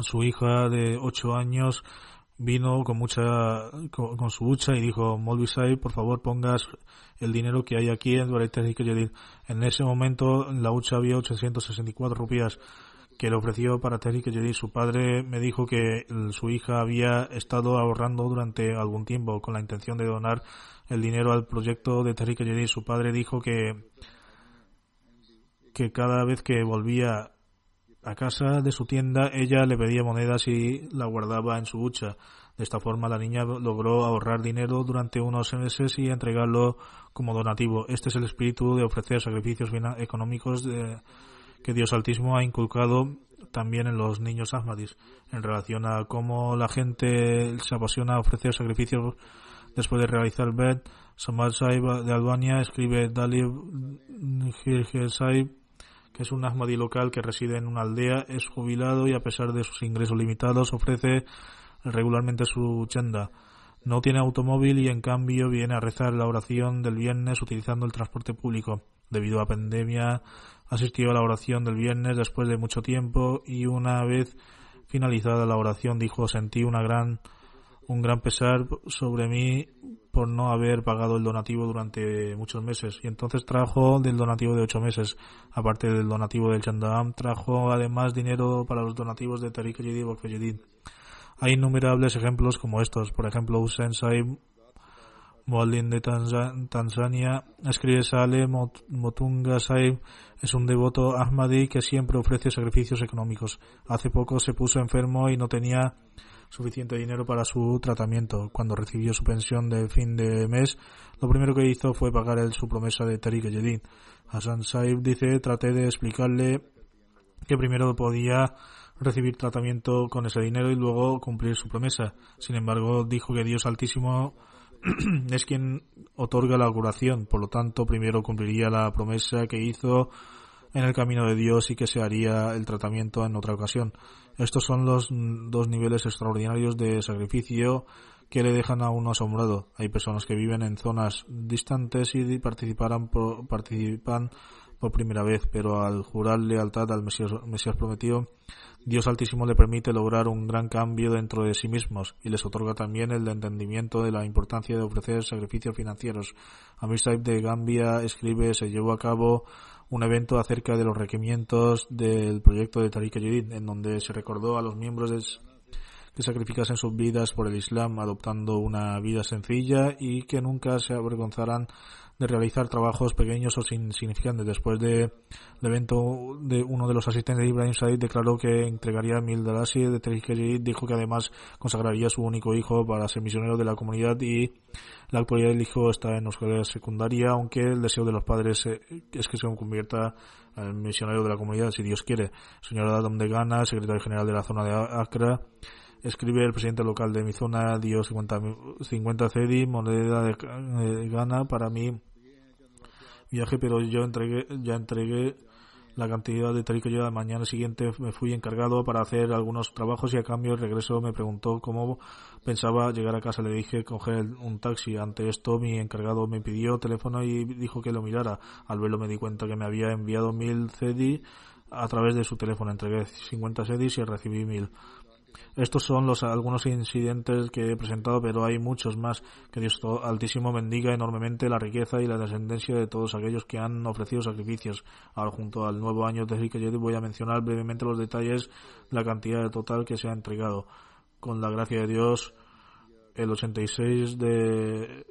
Speaker 2: su hija de ocho años vino con mucha con, su hucha y dijo Molvisai por favor pongas el dinero que hay aquí en en ese momento en la hucha había 864 rupias que le ofreció para Tariq Yedid. Su padre me dijo que su hija había estado ahorrando durante algún tiempo con la intención de donar el dinero al proyecto de Tariq Yedid. Su padre dijo que que cada vez que volvía a casa de su tienda, ella le pedía monedas y la guardaba en su hucha. De esta forma, la niña logró ahorrar dinero durante unos meses y entregarlo como donativo. Este es el espíritu de ofrecer sacrificios económicos que Dios Altísimo ha inculcado también en los niños Ahmadis. En relación a cómo la gente se apasiona a ofrecer sacrificios después de realizar el bed, Samad Saib de Albania escribe Dalib Saib que es un Ahmadi local que reside en una aldea, es jubilado y a pesar de sus ingresos limitados ofrece regularmente su chenda. No tiene automóvil y en cambio viene a rezar la oración del viernes utilizando el transporte público. Debido a la pandemia asistió a la oración del viernes después de mucho tiempo y una vez finalizada la oración dijo sentí una gran un gran pesar sobre mí por no haber pagado el donativo durante muchos meses. Y entonces trajo del donativo de ocho meses, aparte del donativo del Chandam, trajo además dinero para los donativos de Tariq Yedid y Hay innumerables ejemplos como estos. Por ejemplo, Hussein Saib, Muallin de Tanzania, escribe Sale Motunga Saib, es un devoto Ahmadi que siempre ofrece sacrificios económicos. Hace poco se puso enfermo y no tenía suficiente dinero para su tratamiento. Cuando recibió su pensión de fin de mes, lo primero que hizo fue pagar él su promesa de Tariq Yedid. Hassan Saib dice, traté de explicarle que primero podía recibir tratamiento con ese dinero y luego cumplir su promesa. Sin embargo, dijo que Dios Altísimo (clears throat) es quien otorga la curación, por lo tanto, primero cumpliría la promesa que hizo en el camino de Dios y que se haría el tratamiento en otra ocasión. Estos son los dos niveles extraordinarios de sacrificio que le dejan a uno asombrado. Hay personas que viven en zonas distantes y participarán participan por primera vez, pero al jurar lealtad al Mesías, Mesías prometido, Dios Altísimo le permite lograr un gran cambio dentro de sí mismos y les otorga también el entendimiento de la importancia de ofrecer sacrificios financieros. Amir Saib de Gambia escribe, se llevó a cabo un evento acerca de los requerimientos del proyecto de Tariq Yedid, en donde se recordó a los miembros que sacrificasen sus vidas por el Islam, adoptando una vida sencilla y que nunca se avergonzaran de realizar trabajos pequeños o insignificantes. Después del evento, de uno de los asistentes de Ibrahim Said declaró que entregaría mil Dalasi de Tariq dijo que además consagraría su único hijo para ser misionero de la comunidad y la actualidad del hijo está en escuela secundaria, aunque el deseo de los padres eh, es que se convierta en misionero de la comunidad, si Dios quiere. Señor Adam de Ghana, secretario general de la zona de Accra, escribe el presidente local de mi zona, dio 50, 50 CEDI, moneda de, Ghana para mi viaje, pero yo entregué, ya entregué la cantidad de tarico yo la mañana siguiente me fui encargado para hacer algunos trabajos y a cambio el regreso me preguntó cómo pensaba llegar a casa. Le dije coger un taxi. Ante esto mi encargado me pidió teléfono y dijo que lo mirara. Al verlo me di cuenta que me había enviado mil CDI a través de su teléfono. Entregué 50 CDs y recibí mil. Estos son los algunos incidentes que he presentado, pero hay muchos más. Que Dios Altísimo bendiga enormemente la riqueza y la descendencia de todos aquellos que han ofrecido sacrificios. Ahora, junto al nuevo año de Zikayedi, voy a mencionar brevemente los detalles de la cantidad total que se ha entregado. Con la gracia de Dios, el 86 de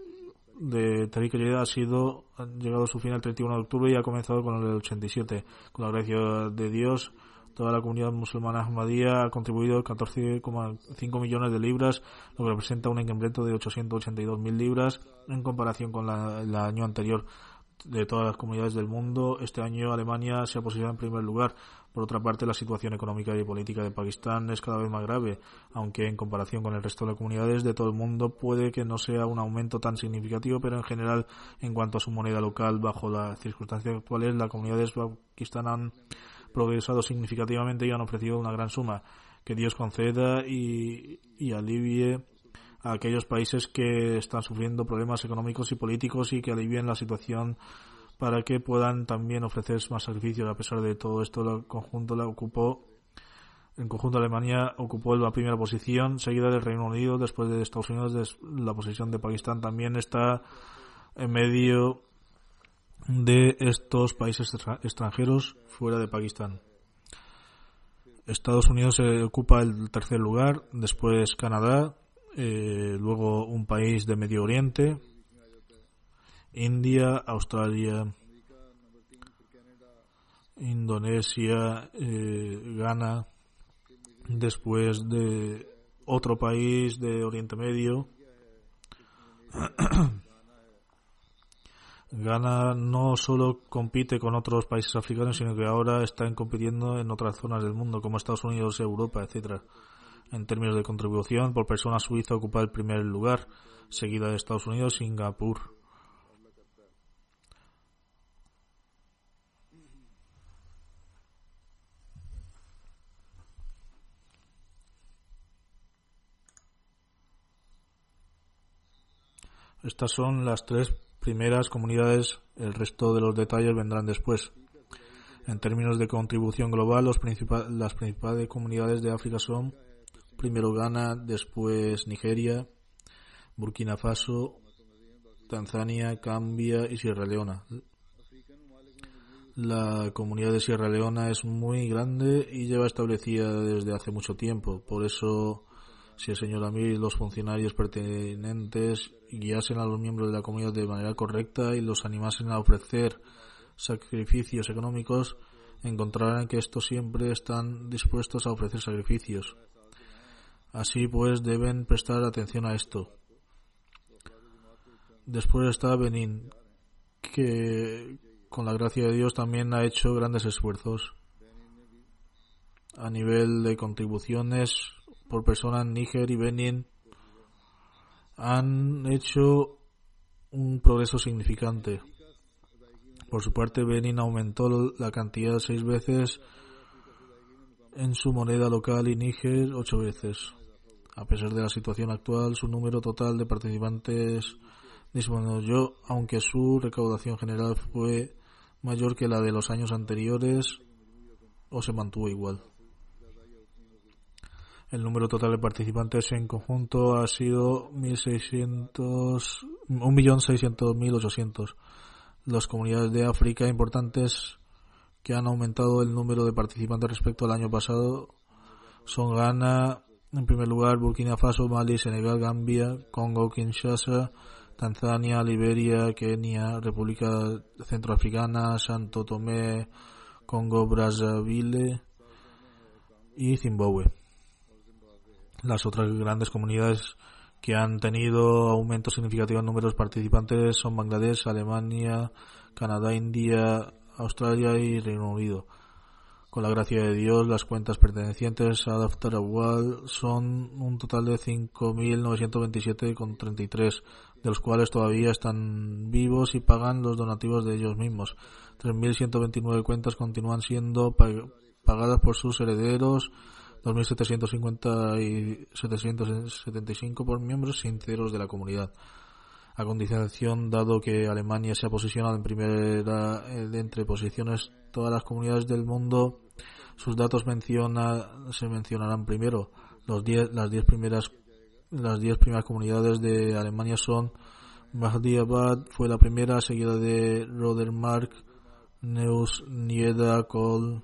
Speaker 2: de Tariq ha sido ha llegado a su fin el 31 de octubre y ha comenzado con el 87. Con la gracia de Dios, Toda la comunidad musulmana Ahmadía ha contribuido 14,5 millones de libras, lo que representa un incremento de 882.000 libras en comparación con el año anterior de todas las comunidades del mundo. Este año Alemania se ha posicionado en primer lugar. Por otra parte, la situación económica y política de Pakistán es cada vez más grave, aunque en comparación con el resto de las comunidades de todo el mundo puede que no sea un aumento tan significativo, pero en general, en cuanto a su moneda local, bajo las circunstancias actuales, las comunidades Pakistán han progresado significativamente y han ofrecido una gran suma. Que Dios conceda y, alivie a aquellos países que están sufriendo problemas económicos y políticos y que alivien la situación para que puedan también ofrecer más sacrificios. A pesar de todo esto, el conjunto la ocupó, en conjunto Alemania ocupó la primera posición, seguida del Reino Unido, después de Estados Unidos, la posición de Pakistán también está en medio de estos países extranjeros fuera de Pakistán. Estados Unidos ocupa el tercer lugar, después Canadá, eh, luego un país de Medio Oriente, India, Australia, Indonesia, eh, Ghana, después de otro país de Oriente Medio. (clears throat) Ghana no solo compite con otros países africanos, sino que ahora está compitiendo en otras zonas del mundo, como Estados Unidos, Europa, etcétera. En términos de contribución, por persona Suiza ocupa el primer lugar, seguida de Estados Unidos, Singapur. Estas son las tres primeras comunidades, el resto de los detalles vendrán después. En términos de contribución global, las principales comunidades de África son primero Ghana, después Nigeria, Burkina Faso, Tanzania, Cambia y Sierra Leona. La comunidad de Sierra Leona es muy grande y lleva establecida desde hace mucho tiempo. Por eso si el señor Amir y los funcionarios pertinentes guiasen a los miembros de la comunidad de manera correcta y los animasen a ofrecer sacrificios económicos, encontrarán que estos siempre están dispuestos a ofrecer sacrificios. Así pues, deben prestar atención a esto. Después está Benin, que con la gracia de Dios también ha hecho grandes esfuerzos a nivel de contribuciones por persona en Níger y Benin han hecho un progreso significante. Por su parte, Benin aumentó la cantidad seis veces en su moneda local y Níger ocho veces. A pesar de la situación actual, su número total de participantes disminuyó, aunque su recaudación general fue mayor que la de los años anteriores o se mantuvo igual. El número total de participantes en conjunto ha sido 1.600.800. Las comunidades de África importantes que han aumentado el número de participantes respecto al año pasado son Ghana, en primer lugar, Burkina Faso, Mali, Senegal, Gambia, Congo, Kinshasa, Tanzania, Liberia, Kenia, República Centroafricana, Santo Tomé, Congo, Brazzaville y Zimbabue. Las otras grandes comunidades que han tenido aumento significativo en números participantes son Bangladesh, Alemania, Canadá, India, Australia y Reino Unido. Con la gracia de Dios, las cuentas pertenecientes a Daftar son un total de 5.927,33, de los cuales todavía están vivos y pagan los donativos de ellos mismos. 3.129 cuentas continúan siendo pagadas por sus herederos, 2.750 y 775 por miembros sinceros de la comunidad. A continuación, dado que Alemania se ha posicionado en primera eh, entre posiciones todas las comunidades del mundo, sus datos menciona, se mencionarán primero. Los diez, las diez primeras las diez primeras comunidades de Alemania son Mahdiabad fue la primera, seguida de Rodermark, Neus, Nieda, Kohl,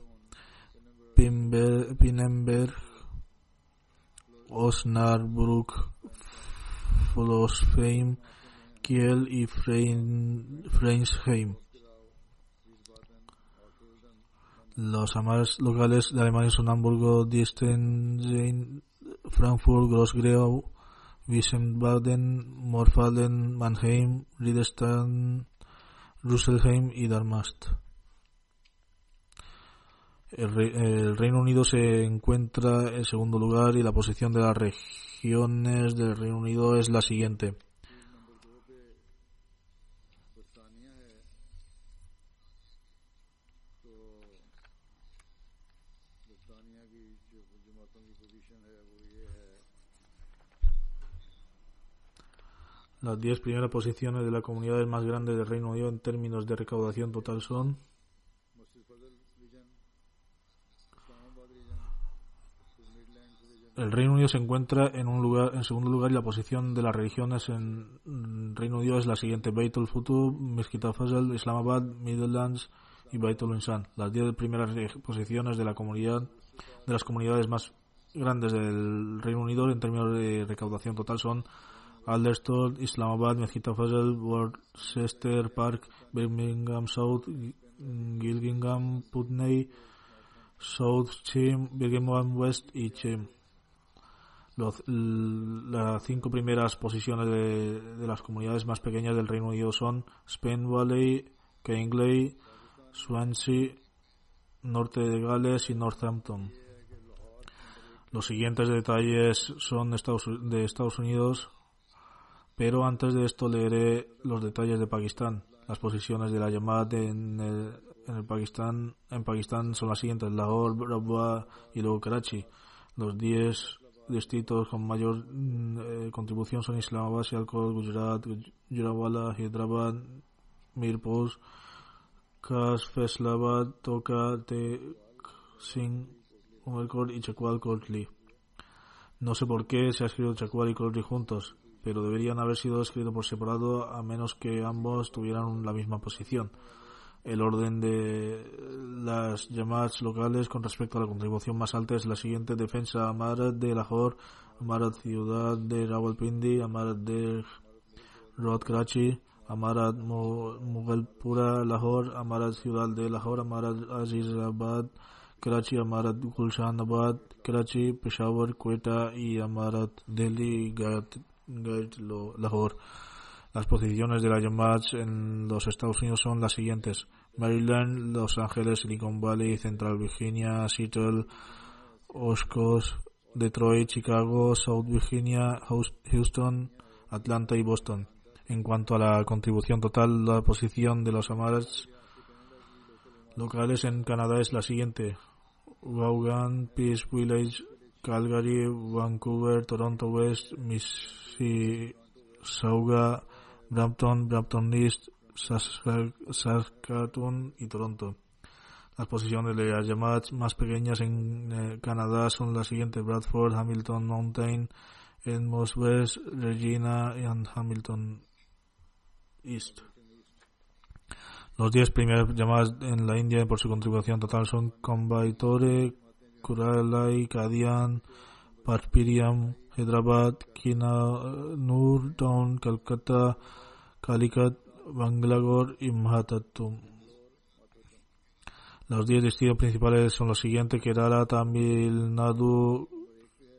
Speaker 2: Pinnenberg, Osnabrück, Flossheim, Kiel y Freinsheim. Los amares locales de Alemania son Hamburgo, Diesten, Frankfurt, Grossgrau, Wiesbaden, Morfalden, Mannheim, Riedestein, Rüsselsheim y Darmstadt. El, Reino Unido se encuentra en segundo lugar y la posición de las regiones del Reino Unido es la siguiente. Las diez primeras posiciones de las comunidades más grandes del Reino Unido en términos de recaudación total son el Reino Unido se encuentra en un lugar en segundo lugar y la posición de las religiones en Reino Unido es la siguiente Baitul Futu, Mezquita Fazal, Islamabad, Midlands y Baitul Insan. Las diez primeras posiciones de la comunidad de las comunidades más grandes del Reino Unido en términos de recaudación total son Alderstone, Islamabad, Mezquita Fazal, Worcester Park, Birmingham South, Gilgingham, Putney, South Chim, Birmingham West y Chim. Los, las cinco primeras posiciones de, de, las comunidades más pequeñas del Reino Unido son Spain Valley, Kingley, Swansea, Norte de Gales y Northampton. Los siguientes detalles son de Estados Unidos, pero antes de esto leeré los detalles de Pakistán. Las posiciones de la llamada en el, en el Pakistán, en Pakistán son las siguientes: Lahore, Rabwa y luego Karachi. Los 10 distritos con mayor eh, contribución son Islamabad, Sialkot, Gujarat, Gujranwala, Hyderabad, Mirpur, Kas, Faisalabad, Toka, Singh, Umerkot y Chakwal Kotli. No sé por qué se ha escrito Chakwal y Kotli juntos pero deberían haber sido escritos por separado a menos que ambos tuvieran la misma posición. El orden de las llamadas locales con respecto a la contribución más alta es la siguiente: Defensa Amarat de Lahore, Amarat Ciudad de Rawalpindi, Amarat de Rod Karachi, Amarat Mughalpura Lahore, Amarat Ciudad de Lahore, Amarat Azizabad, Karachi, Amarat Gulshanabad, Karachi, Peshawar, Quetta y Amarat Delhi Lahore. Las posiciones de la Yamats en los Estados Unidos son las siguientes: Maryland, Los Ángeles, Silicon Valley, Central Virginia, Seattle, Oshkosh, Detroit, Chicago, South Virginia, Houston, Atlanta y Boston. En cuanto a la contribución total, la posición de los Amats locales en Canadá es la siguiente: Vaughan, Peace Village, Calgary, Vancouver, Toronto West, Mississauga, Brampton, Brampton East, Saskatoon y Toronto. Las posiciones de las llamadas más pequeñas en eh, Canadá son las siguientes: Bradford, Hamilton Mountain, Edmonds West, Regina y Hamilton East. Los 10 primeras llamadas en la India por su contribución total son Coimbatore, Kuralai, Kadian, Patpiriam, Kina, Noor Town, Calcutta, Calicut, Bangalore y Mahatatum. Los 10 distritos principales son los siguientes: Kerala, Tamil Nadu,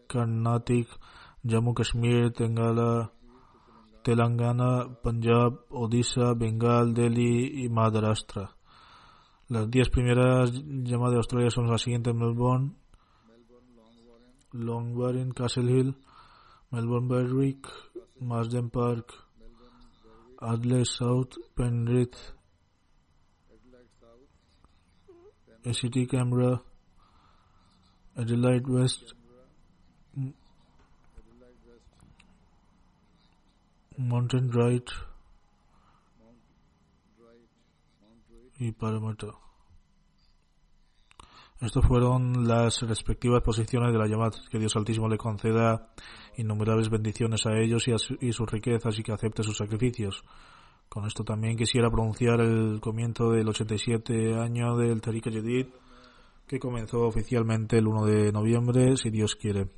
Speaker 2: Karnataka, Jammu Kashmir, Tengala, Telangana, Punjab, Odisha, Bengal, Delhi y Maharashtra. Las 10 primeras llamadas de Australia son las siguientes: Melbourne, Longwarren, Castle Hill, Melbourne Berwick, Marsden Park, Adelaide South, Penrith, City Canberra, Adelaide West, Mountain Right y Parramatta. Estas fueron las respectivas posiciones de la llamada. Que Dios Altísimo le conceda innumerables bendiciones a ellos y, sus riquezas y que acepte sus sacrificios. Con esto también quisiera pronunciar el comienzo del 87 año del Tariq Jadid, que comenzó oficialmente el 1 de noviembre, si Dios quiere.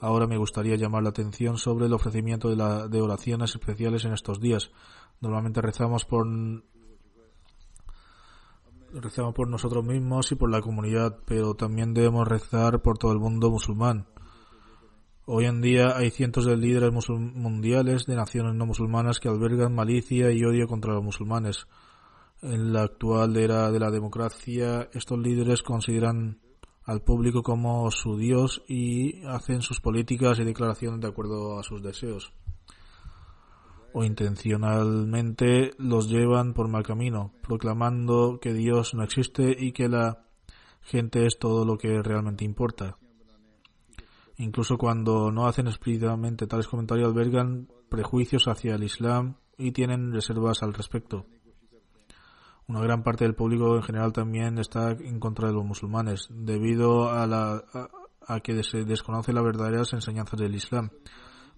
Speaker 2: Ahora me gustaría llamar la atención sobre el ofrecimiento de, la, de oraciones especiales en estos días. Normalmente rezamos por nosotros mismos y por la comunidad, pero también debemos rezar por todo el mundo musulmán. Hoy en día hay cientos de líderes mundiales de naciones no musulmanas que albergan malicia y odio contra los musulmanes. En la actual era de la democracia, estos líderes consideran al público como su Dios y hacen sus políticas y declaraciones de acuerdo a sus deseos o intencionalmente los llevan por mal camino, proclamando que Dios no existe y que la gente es todo lo que realmente importa. Incluso cuando no hacen explícitamente tales comentarios albergan prejuicios hacia el Islam y tienen reservas al respecto. Una gran parte del público en general también está en contra de los musulmanes, debido a, la, a, que se desconoce las verdaderas enseñanzas del Islam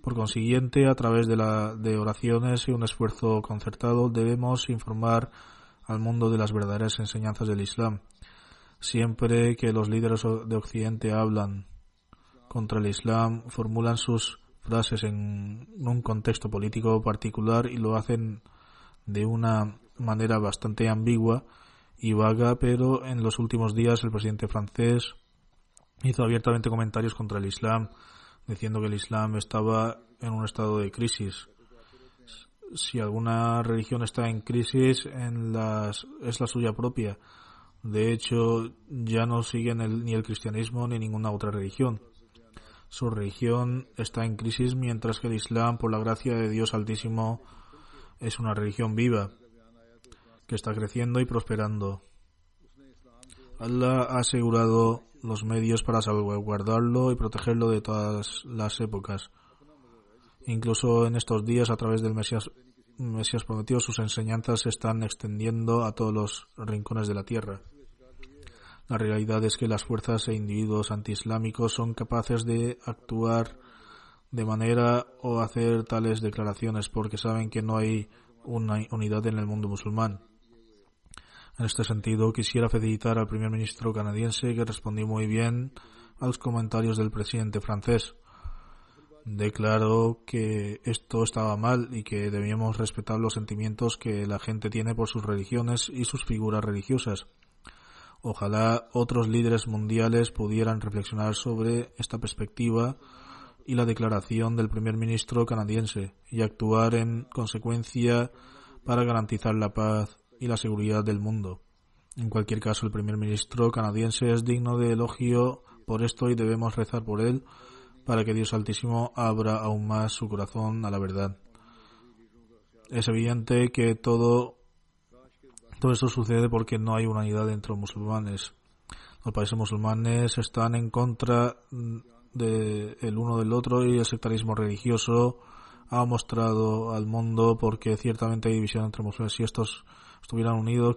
Speaker 2: por consiguiente, a través de, la, de oraciones y un esfuerzo concertado, debemos informar al mundo de las verdaderas enseñanzas del Islam. Siempre que los líderes de Occidente hablan contra el Islam, formulan sus frases en un contexto político particular y lo hacen de una manera bastante ambigua y vaga, pero en los últimos días el presidente francés hizo abiertamente comentarios contra el Islam diciendo que el Islam estaba en un estado de crisis. Si alguna religión está en crisis, en las, es la suya propia. De hecho, ya no siguen el, ni el cristianismo ni ninguna otra religión. Su religión está en crisis mientras que el Islam, por la gracia de Dios Altísimo, es una religión viva que está creciendo y prosperando. Allah ha asegurado los medios para salvaguardarlo y protegerlo de todas las épocas. Incluso en estos días, a través del Mesías, Mesías prometido, sus enseñanzas se están extendiendo a todos los rincones de la tierra. La realidad es que las fuerzas e individuos antiislámicos son capaces de actuar de manera o hacer tales declaraciones porque saben que no hay una unidad en el mundo musulmán. En este sentido, quisiera felicitar al primer ministro canadiense que respondió muy bien a los comentarios del presidente francés. Declaró que esto estaba mal y que debíamos respetar los sentimientos que la gente tiene por sus religiones y sus figuras religiosas. Ojalá otros líderes mundiales pudieran reflexionar sobre esta perspectiva y la declaración del primer ministro canadiense y actuar en consecuencia para garantizar la paz y la seguridad del mundo. En cualquier caso, el primer ministro canadiense es digno de elogio por esto y debemos rezar por él para que Dios Altísimo abra aún más su corazón a la verdad. Es evidente que todo, todo esto sucede porque no hay unidad entre los musulmanes. Los países musulmanes están en contra del el uno del otro y el sectarismo religioso ha mostrado al mundo porque ciertamente hay división entre musulmanes y estos estuvieran unidos,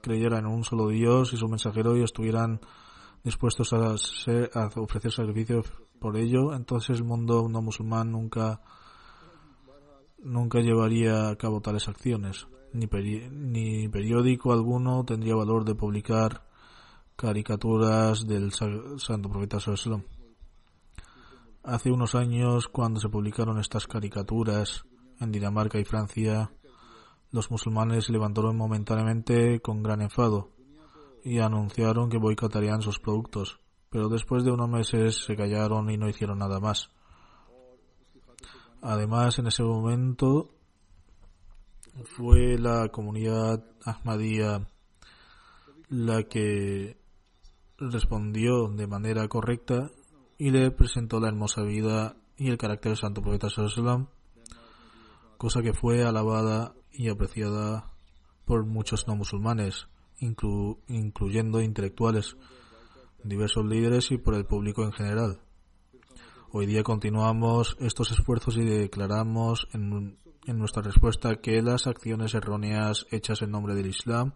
Speaker 2: creyeran en un solo Dios y su mensajero y estuvieran dispuestos a, ofrecer sacrificios por ello, entonces el mundo no musulmán nunca nunca llevaría a cabo tales acciones. Ni, periódico alguno tendría valor de publicar caricaturas del santo profeta Sallallahu Hace unos años, cuando se publicaron estas caricaturas en Dinamarca y Francia, los musulmanes se levantaron momentáneamente con gran enfado y anunciaron que boicotarían sus productos, pero después de unos meses se callaron y no hicieron nada más. Además, en ese momento fue la comunidad Ahmadía la que respondió de manera correcta y le presentó la hermosa vida y el carácter del santo profeta Sallallahu cosa que fue alabada y apreciada por muchos no musulmanes, incluyendo intelectuales, diversos líderes y por el público en general. Hoy día continuamos estos esfuerzos y declaramos en, en nuestra respuesta que las acciones erróneas hechas en nombre del Islam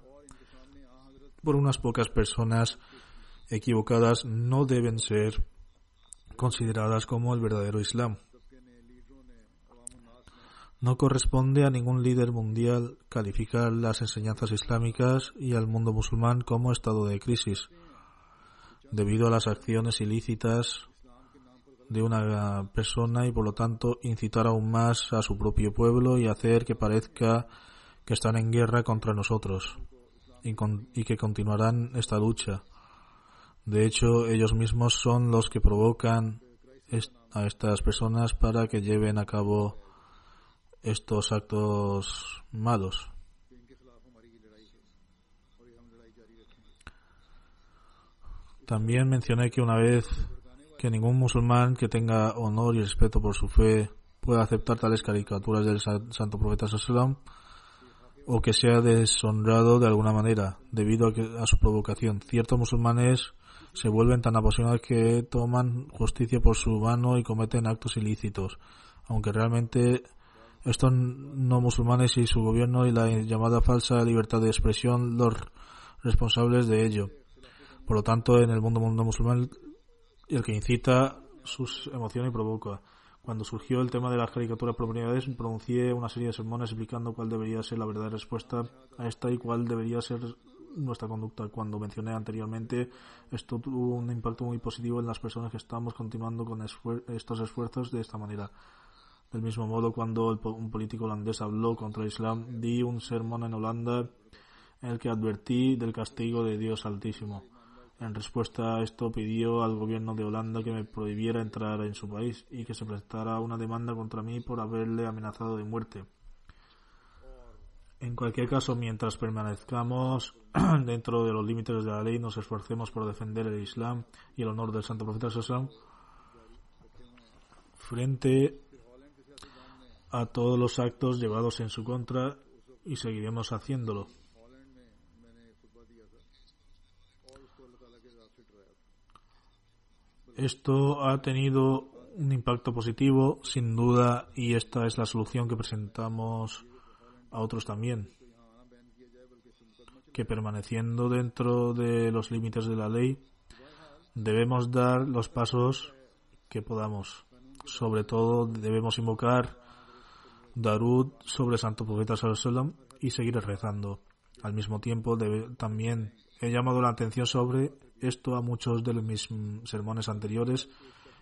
Speaker 2: por unas pocas personas equivocadas no deben ser consideradas como el verdadero Islam. No corresponde a ningún líder mundial calificar las enseñanzas islámicas y al mundo musulmán como estado de crisis, debido a las acciones ilícitas de una persona y por lo tanto incitar aún más a su propio pueblo y hacer que parezca que están en guerra contra nosotros y, que continuarán esta lucha. De hecho, ellos mismos son los que provocan a estas personas para que lleven a cabo estos actos malos. También mencioné que una vez que ningún musulmán que tenga honor y respeto por su fe pueda aceptar tales caricaturas del santo profeta sallam o que sea deshonrado de alguna manera debido a, a su provocación. Ciertos musulmanes se vuelven tan apasionados que toman justicia por su mano y cometen actos ilícitos, aunque realmente estos no musulmanes y su gobierno y la llamada falsa libertad de expresión los responsables de ello. Por lo tanto, en el mundo, mundo musulmán, el que incita sus emociones y provoca. Cuando surgió el tema de las caricaturas por pronuncié una serie de sermones explicando cuál debería ser la verdadera respuesta a esta y cuál debería ser nuestra conducta. Cuando mencioné anteriormente, esto tuvo un impacto muy positivo en las personas que estamos continuando con estos esfuerzos de esta manera. Del mismo modo, cuando un político holandés habló contra el Islam, di un sermón en Holanda en el que advertí del castigo de Dios Altísimo. En respuesta a esto pidió al gobierno de Holanda que me prohibiera entrar en su país y que se prestara una demanda contra mí por haberle amenazado de muerte. En cualquier caso, mientras permanezcamos (clears throat) dentro de los límites de la ley, nos esforcemos por defender el Islam y el honor del Santo Profeta Sassam frente a todos los actos llevados en su contra y seguiremos haciéndolo. Esto ha tenido un impacto positivo, sin duda, y esta es la solución que presentamos a otros también. Que permaneciendo dentro de los límites de la ley, debemos dar los pasos que podamos. Sobre todo debemos invocar Darud sobre Santo Profeta Sallallahu y seguir rezando. Al mismo tiempo, también he llamado la atención sobre esto a muchos de mis sermones anteriores,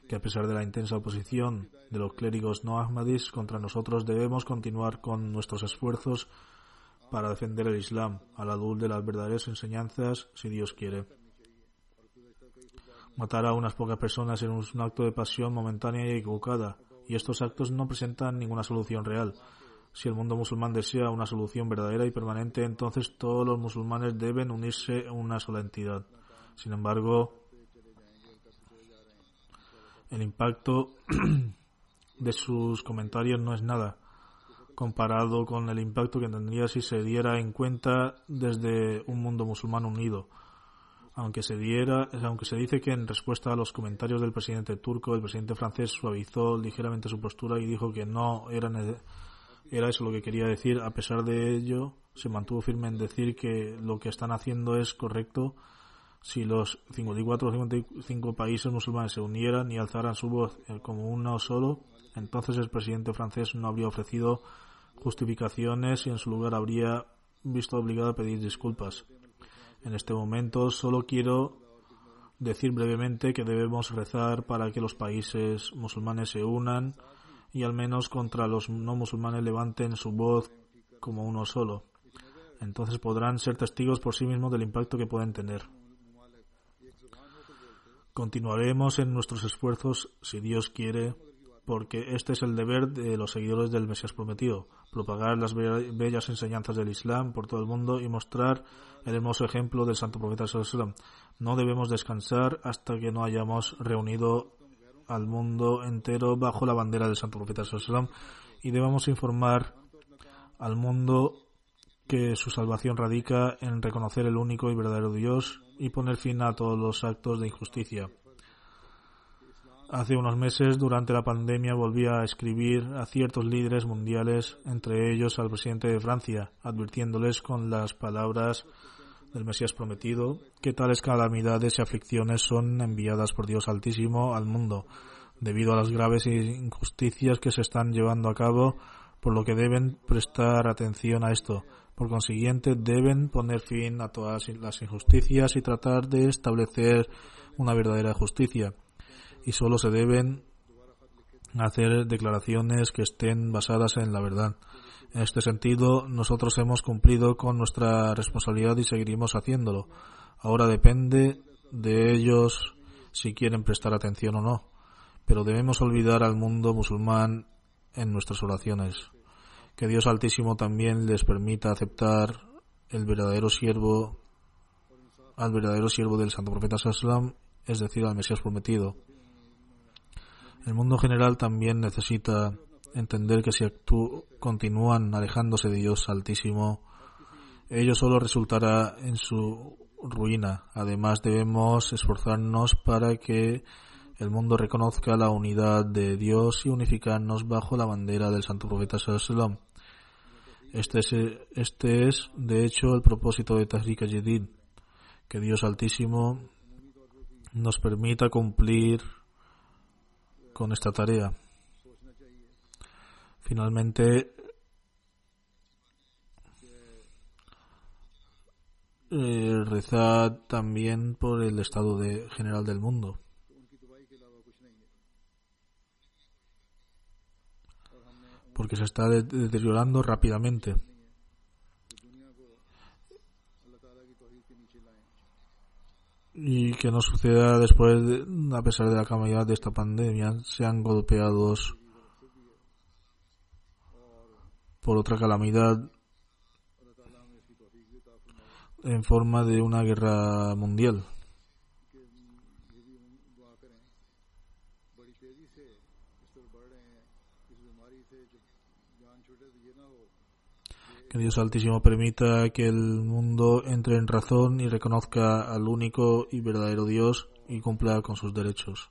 Speaker 2: que a pesar de la intensa oposición de los clérigos no ahmadis contra nosotros, debemos continuar con nuestros esfuerzos para defender el Islam a la luz de las verdaderas enseñanzas, si Dios quiere. Matar a unas pocas personas en un acto de pasión momentánea y equivocada, y estos actos no presentan ninguna solución real. Si el mundo musulmán desea una solución verdadera y permanente, entonces todos los musulmanes deben unirse en una sola entidad. Sin embargo, el impacto (clears throat) de sus comentarios no es nada comparado con el impacto que tendría si se diera en cuenta desde un mundo musulmán unido aunque se diera, aunque se dice que en respuesta a los comentarios del presidente turco, el presidente francés suavizó ligeramente su postura y dijo que no era era eso lo que quería decir. A pesar de ello, se mantuvo firme en decir que lo que están haciendo es correcto. Si los 54 o 55 países musulmanes se unieran y alzaran su voz eh, como uno solo, entonces el presidente francés no habría ofrecido justificaciones y en su lugar habría visto obligado a pedir disculpas. En este momento solo quiero decir brevemente que debemos rezar para que los países musulmanes se unan y al menos contra los no musulmanes levanten su voz como uno solo. Entonces podrán ser testigos por sí mismos del impacto que pueden tener. Continuaremos en nuestros esfuerzos, si Dios quiere, porque este es el deber de los seguidores del Mesías prometido, propagar las bellas enseñanzas del Islam por todo el mundo y mostrar el hermoso ejemplo del Santo Profeta Sallallahu No debemos descansar hasta que no hayamos reunido al mundo entero bajo la bandera del Santo Profeta Sallallahu y debemos informar al mundo que su salvación radica en reconocer el único y verdadero Dios y poner fin a todos los actos de injusticia. Hace unos meses, durante la pandemia, volví a escribir a ciertos líderes mundiales, entre ellos al presidente de Francia, advirtiéndoles con las palabras del Mesías prometido que tales calamidades y aflicciones son enviadas por Dios Altísimo al mundo, debido a las graves injusticias que se están llevando a cabo, por lo que deben prestar atención a esto. Por consiguiente, deben poner fin a todas las injusticias y tratar de establecer una verdadera justicia y solo se deben hacer declaraciones que estén basadas en la verdad. En este sentido, nosotros hemos cumplido con nuestra responsabilidad y seguiremos haciéndolo. Ahora depende de ellos si quieren prestar atención o no, pero debemos olvidar al mundo musulmán en nuestras oraciones. Que Dios Altísimo también les permita aceptar el verdadero siervo al verdadero siervo del Santo Profeta Sallam, es decir, al Mesías prometido. El mundo general también necesita entender que si continúan alejándose de Dios Altísimo, ello solo resultará en su ruina. Además, debemos esforzarnos para que el mundo reconozca la unidad de Dios y unificarnos bajo la bandera del Santo Profeta Sallallahu este es, este es, de hecho, el propósito de Tahrik Jedid, que Dios Altísimo nos permita cumplir con esta tarea. Finalmente, eh, rezad también por el estado de, general del mundo. Porque se está deteriorando rápidamente. y que no suceda después, a pesar de la calamidad de esta pandemia, sean golpeados por otra calamidad en forma de una guerra mundial. Que Dios Altísimo permita que el mundo entre en razón y reconozca al único y verdadero Dios y cumpla con sus derechos.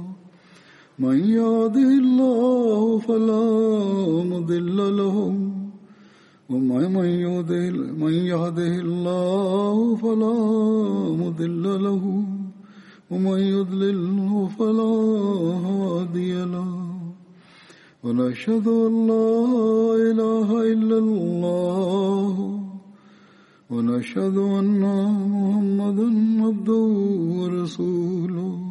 Speaker 1: من يهده الله فلا مضل له. ومن يهده من يهده الله فلا مضل له. ومن يضلله فلا هادي له. ونشهد أن لا إله إلا الله. ونشهد أن محمدا عبده ورسوله.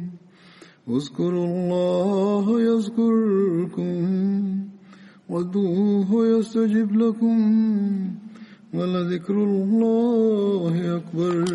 Speaker 1: اذكروا الله يذكركم وادعوه يستجب لكم ولذكر الله أكبر.